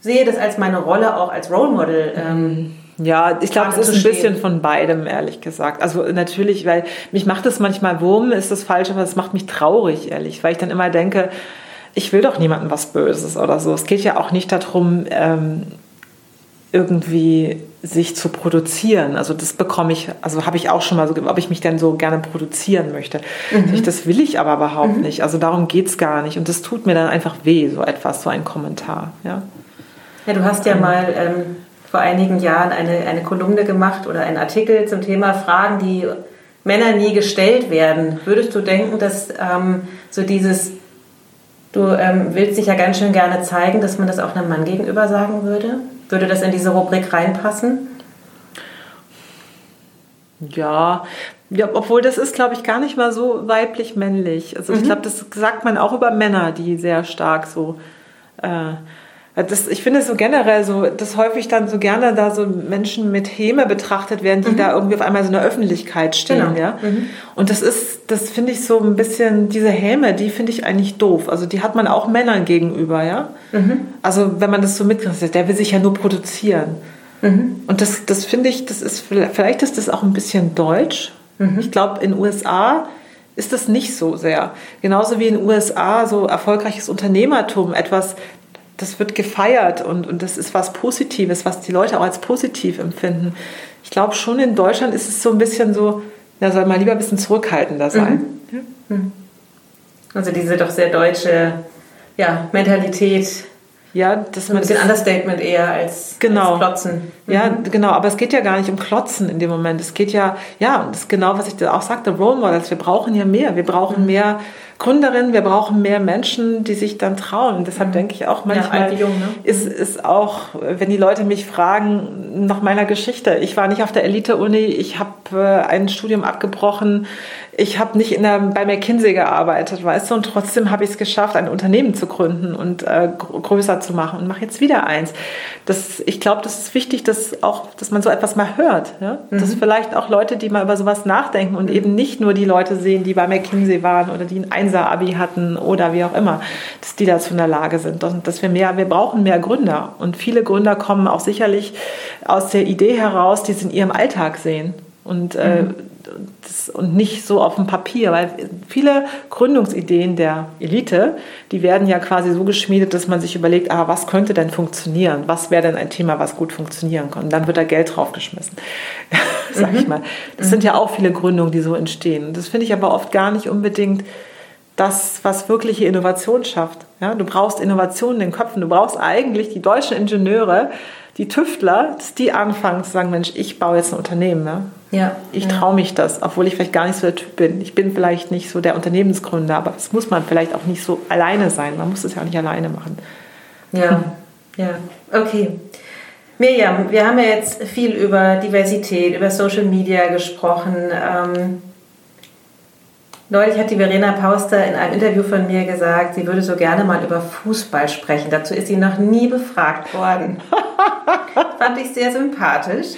sehe das als meine Rolle auch als Role Model. Ähm, ja, ich glaube, es ist ein bisschen von beidem, ehrlich gesagt. Also natürlich, weil mich macht es manchmal Wurm, ist das falsch, aber es macht mich traurig, ehrlich, weil ich dann immer denke, ich will doch niemandem was Böses oder so. Es geht ja auch nicht darum, ähm, irgendwie sich zu produzieren. Also das bekomme ich, also habe ich auch schon mal so, ob ich mich denn so gerne produzieren möchte. Mhm. Das will ich aber überhaupt mhm. nicht. Also darum geht es gar nicht. Und das tut mir dann einfach weh, so etwas, so ein Kommentar. Ja, ja du hast ja mal ähm, vor einigen Jahren eine, eine Kolumne gemacht oder einen Artikel zum Thema Fragen, die Männer nie gestellt werden. Würdest du denken, dass ähm, so dieses, du ähm, willst dich ja ganz schön gerne zeigen, dass man das auch einem Mann gegenüber sagen würde? Würde das in diese Rubrik reinpassen? Ja, ja, obwohl das ist, glaube ich, gar nicht mal so weiblich-männlich. Also mhm. ich glaube, das sagt man auch über Männer, die sehr stark so äh, das, ich finde es so generell so, dass häufig dann so gerne da so Menschen mit Häme betrachtet werden, die mhm. da irgendwie auf einmal so in der Öffentlichkeit stehen. Genau. Ja? Mhm. Und das ist, das finde ich so ein bisschen, diese Häme, die finde ich eigentlich doof. Also die hat man auch Männern gegenüber, ja. Mhm. Also wenn man das so mitkriegt, der will sich ja nur produzieren. Mhm. Und das, das finde ich, das ist, vielleicht ist das auch ein bisschen deutsch. Mhm. Ich glaube, in den USA ist das nicht so sehr. Genauso wie in den USA so erfolgreiches Unternehmertum etwas das wird gefeiert und, und das ist was Positives, was die Leute auch als positiv empfinden. Ich glaube schon in Deutschland ist es so ein bisschen so, da soll man lieber ein bisschen zurückhaltender sein. Mhm. Mhm. Also diese doch sehr deutsche ja, Mentalität, ja, das ein bisschen Understatement eher als, genau. als Klotzen. Mhm. Ja, genau, aber es geht ja gar nicht um Klotzen in dem Moment. Es geht ja, ja, das ist genau, was ich da auch sagte, Role Models. Wir brauchen ja mehr. Wir brauchen mhm. mehr Gründerinnen, wir brauchen mehr Menschen, die sich dann trauen. Deshalb mhm. denke ich auch manchmal, ja, jung, ne? ist, ist auch, wenn die Leute mich fragen nach meiner Geschichte. Ich war nicht auf der Elite-Uni, ich habe äh, ein Studium abgebrochen, ich habe nicht in der, bei McKinsey gearbeitet, weißt du, und trotzdem habe ich es geschafft, ein Unternehmen zu gründen und äh, größer zu machen und mache jetzt wieder eins. Das, ich glaube, das ist wichtig, dass auch, dass man so etwas mal hört. Ja? Mhm. Dass vielleicht auch Leute, die mal über sowas nachdenken und eben nicht nur die Leute sehen, die bei McKinsey waren oder die ein Einser-Abi hatten oder wie auch immer, dass die dazu in der Lage sind. Und dass wir mehr, wir brauchen mehr Gründer. Und viele Gründer kommen auch sicherlich aus der Idee heraus, die sie in ihrem Alltag sehen. Und äh, mhm das, und nicht so auf dem Papier, weil viele Gründungsideen der Elite, die werden ja quasi so geschmiedet, dass man sich überlegt, ah, was könnte denn funktionieren? Was wäre denn ein Thema, was gut funktionieren kann? Und dann wird da Geld draufgeschmissen, sag mhm. ich mal. Das mhm. sind ja auch viele Gründungen, die so entstehen. Das finde ich aber oft gar nicht unbedingt das, was wirkliche Innovation schafft. Ja, du brauchst Innovation in den Köpfen. Du brauchst eigentlich die deutschen Ingenieure, die Tüftler, dass die anfangen zu sagen, Mensch, ich baue jetzt ein Unternehmen. Ne? Ja, ich ja. traue mich das, obwohl ich vielleicht gar nicht so der Typ bin. Ich bin vielleicht nicht so der Unternehmensgründer, aber das muss man vielleicht auch nicht so alleine sein. Man muss es ja auch nicht alleine machen. Ja, ja, okay. Mirjam, wir haben ja jetzt viel über Diversität, über Social Media gesprochen. Ähm, Neulich hat die Verena Pauster in einem Interview von mir gesagt, sie würde so gerne mal über Fußball sprechen. Dazu ist sie noch nie befragt worden. Fand ich sehr sympathisch.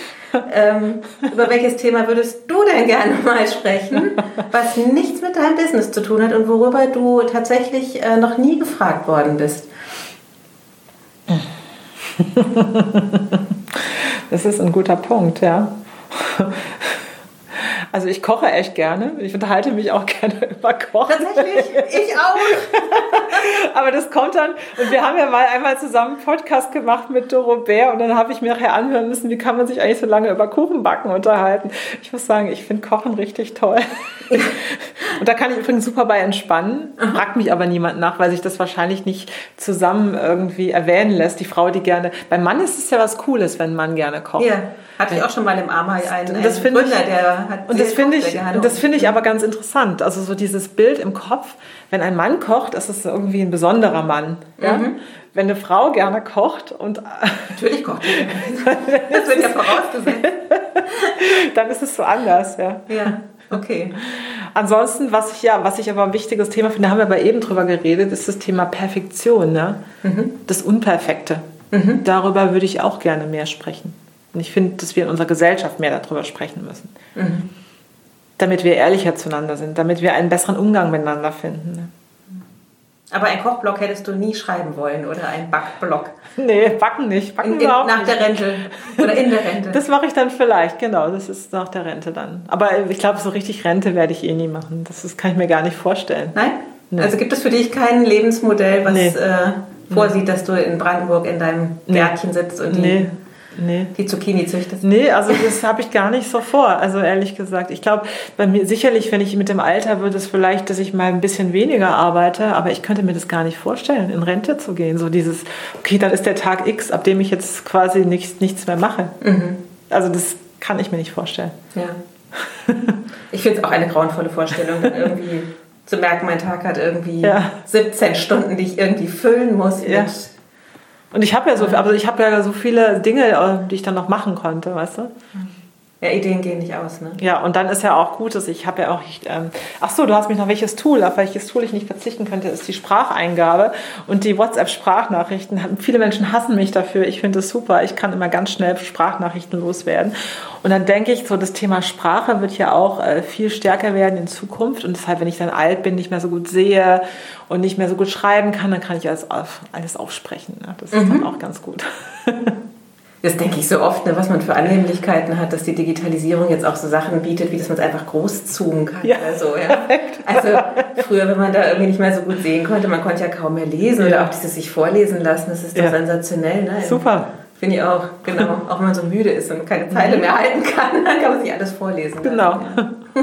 Ähm, über welches Thema würdest du denn gerne mal sprechen, was nichts mit deinem Business zu tun hat und worüber du tatsächlich äh, noch nie gefragt worden bist? Das ist ein guter Punkt, ja. Also ich koche echt gerne. Ich unterhalte mich auch gerne über Kochen. Tatsächlich, ich auch. Aber das kommt dann, und wir haben ja mal einmal zusammen einen Podcast gemacht mit Doro Bär und dann habe ich mir nachher anhören müssen, wie kann man sich eigentlich so lange über Kuchenbacken unterhalten. Ich muss sagen, ich finde Kochen richtig toll. Und da kann ich übrigens super bei entspannen, fragt mich aber niemand nach, weil sich das wahrscheinlich nicht zusammen irgendwie erwähnen lässt. Die Frau, die gerne, beim Mann ist es ja was Cooles, wenn ein Mann gerne kocht. Ja. Hatte ich auch schon mal im Amai einen, das einen Gründer, ich, der hat Und das finde ich, das finde ich aber ganz interessant. Also so dieses Bild im Kopf, wenn ein Mann kocht, ist es irgendwie ein besonderer Mann. Ja? Mhm. Wenn eine Frau gerne kocht und natürlich kocht sie. das wird ja vorausgesetzt. dann ist es so anders, ja. Ja, okay. Ansonsten, was ich ja, was ich aber ein wichtiges Thema finde, haben wir aber eben drüber geredet, ist das Thema Perfektion, ne? Mhm. Das Unperfekte. Mhm. Darüber würde ich auch gerne mehr sprechen. Und ich finde, dass wir in unserer Gesellschaft mehr darüber sprechen müssen. Mhm. Damit wir ehrlicher zueinander sind, damit wir einen besseren Umgang miteinander finden. Ne? Aber ein Kochblock hättest du nie schreiben wollen oder ein Backblock? Nee, backen nicht. Backen in, in, nach nicht. der Rente oder in der Rente. Das mache ich dann vielleicht, genau. Das ist nach der Rente dann. Aber ich glaube, so richtig Rente werde ich eh nie machen. Das ist, kann ich mir gar nicht vorstellen. Nein? Nee. Also gibt es für dich kein Lebensmodell, was Nee. äh, vorsieht, dass du in Brandenburg in deinem Nee. Gärtchen sitzt und die, Nee, nee. die Zucchini züchtest? Nee, also das habe ich gar nicht so vor. Also ehrlich gesagt, ich glaube, bei mir sicherlich, wenn ich mit dem Alter würde es vielleicht, dass ich mal ein bisschen weniger arbeite, aber ich könnte mir das gar nicht vorstellen, in Rente zu gehen. So dieses, okay, dann ist der Tag X, ab dem ich jetzt quasi nichts, nichts mehr mache. Also das kann ich mir nicht vorstellen. Ja. Ich finde es auch eine grauenvolle Vorstellung, dann irgendwie zu merken, mein Tag hat irgendwie Ja. 17 Stunden, die ich irgendwie füllen muss. Ja. Mit, Und ich habe ja so, aber ich habe ja so viele Dinge, äh, die ich dann noch machen konnte, weißt du? Ja, Ideen gehen nicht aus. Ne? Ja, und dann ist ja auch gut, dass ich habe ja auch, ich, ähm, ach so, du hast mich noch welches Tool, auf welches Tool ich nicht verzichten könnte, ist die Spracheingabe und die WhatsApp-Sprachnachrichten. Viele Menschen hassen mich dafür. Ich finde es super. Ich kann immer ganz schnell Sprachnachrichten loswerden. Und dann denke ich, so das Thema Sprache wird ja auch äh, viel stärker werden in Zukunft. Und deshalb, wenn ich dann alt bin, nicht mehr so gut sehe und nicht mehr so gut schreiben kann, dann kann ich alles, auf, alles aufsprechen. Ne? Das ist dann auch ganz gut. Das denke ich so oft, ne, was man für Annehmlichkeiten hat, dass die Digitalisierung jetzt auch so Sachen bietet, wie dass man es einfach groß zoomen kann. Ja, oder so, ja. Also früher, wenn man da irgendwie nicht mehr so gut sehen konnte, man konnte ja kaum mehr lesen oder Ja. auch dieses sich vorlesen lassen, das ist doch Ja. sensationell. Ne? Super. Finde ich auch, genau. Auch wenn man so müde ist und keine Pfeile mehr halten kann, dann kann man sich alles vorlesen. Mhm. Genau. lassen, Ja.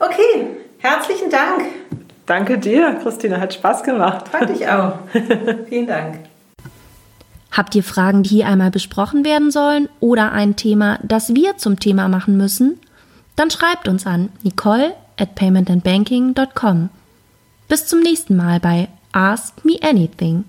Okay, herzlichen Dank. Danke dir, Christina. Hat Spaß gemacht. Fand ich auch. Vielen Dank. Habt ihr Fragen, die hier einmal besprochen werden sollen oder ein Thema, das wir zum Thema machen müssen? Dann schreibt uns an nicole at paymentandbanking.com. Bis zum nächsten Mal bei Ask Me Anything.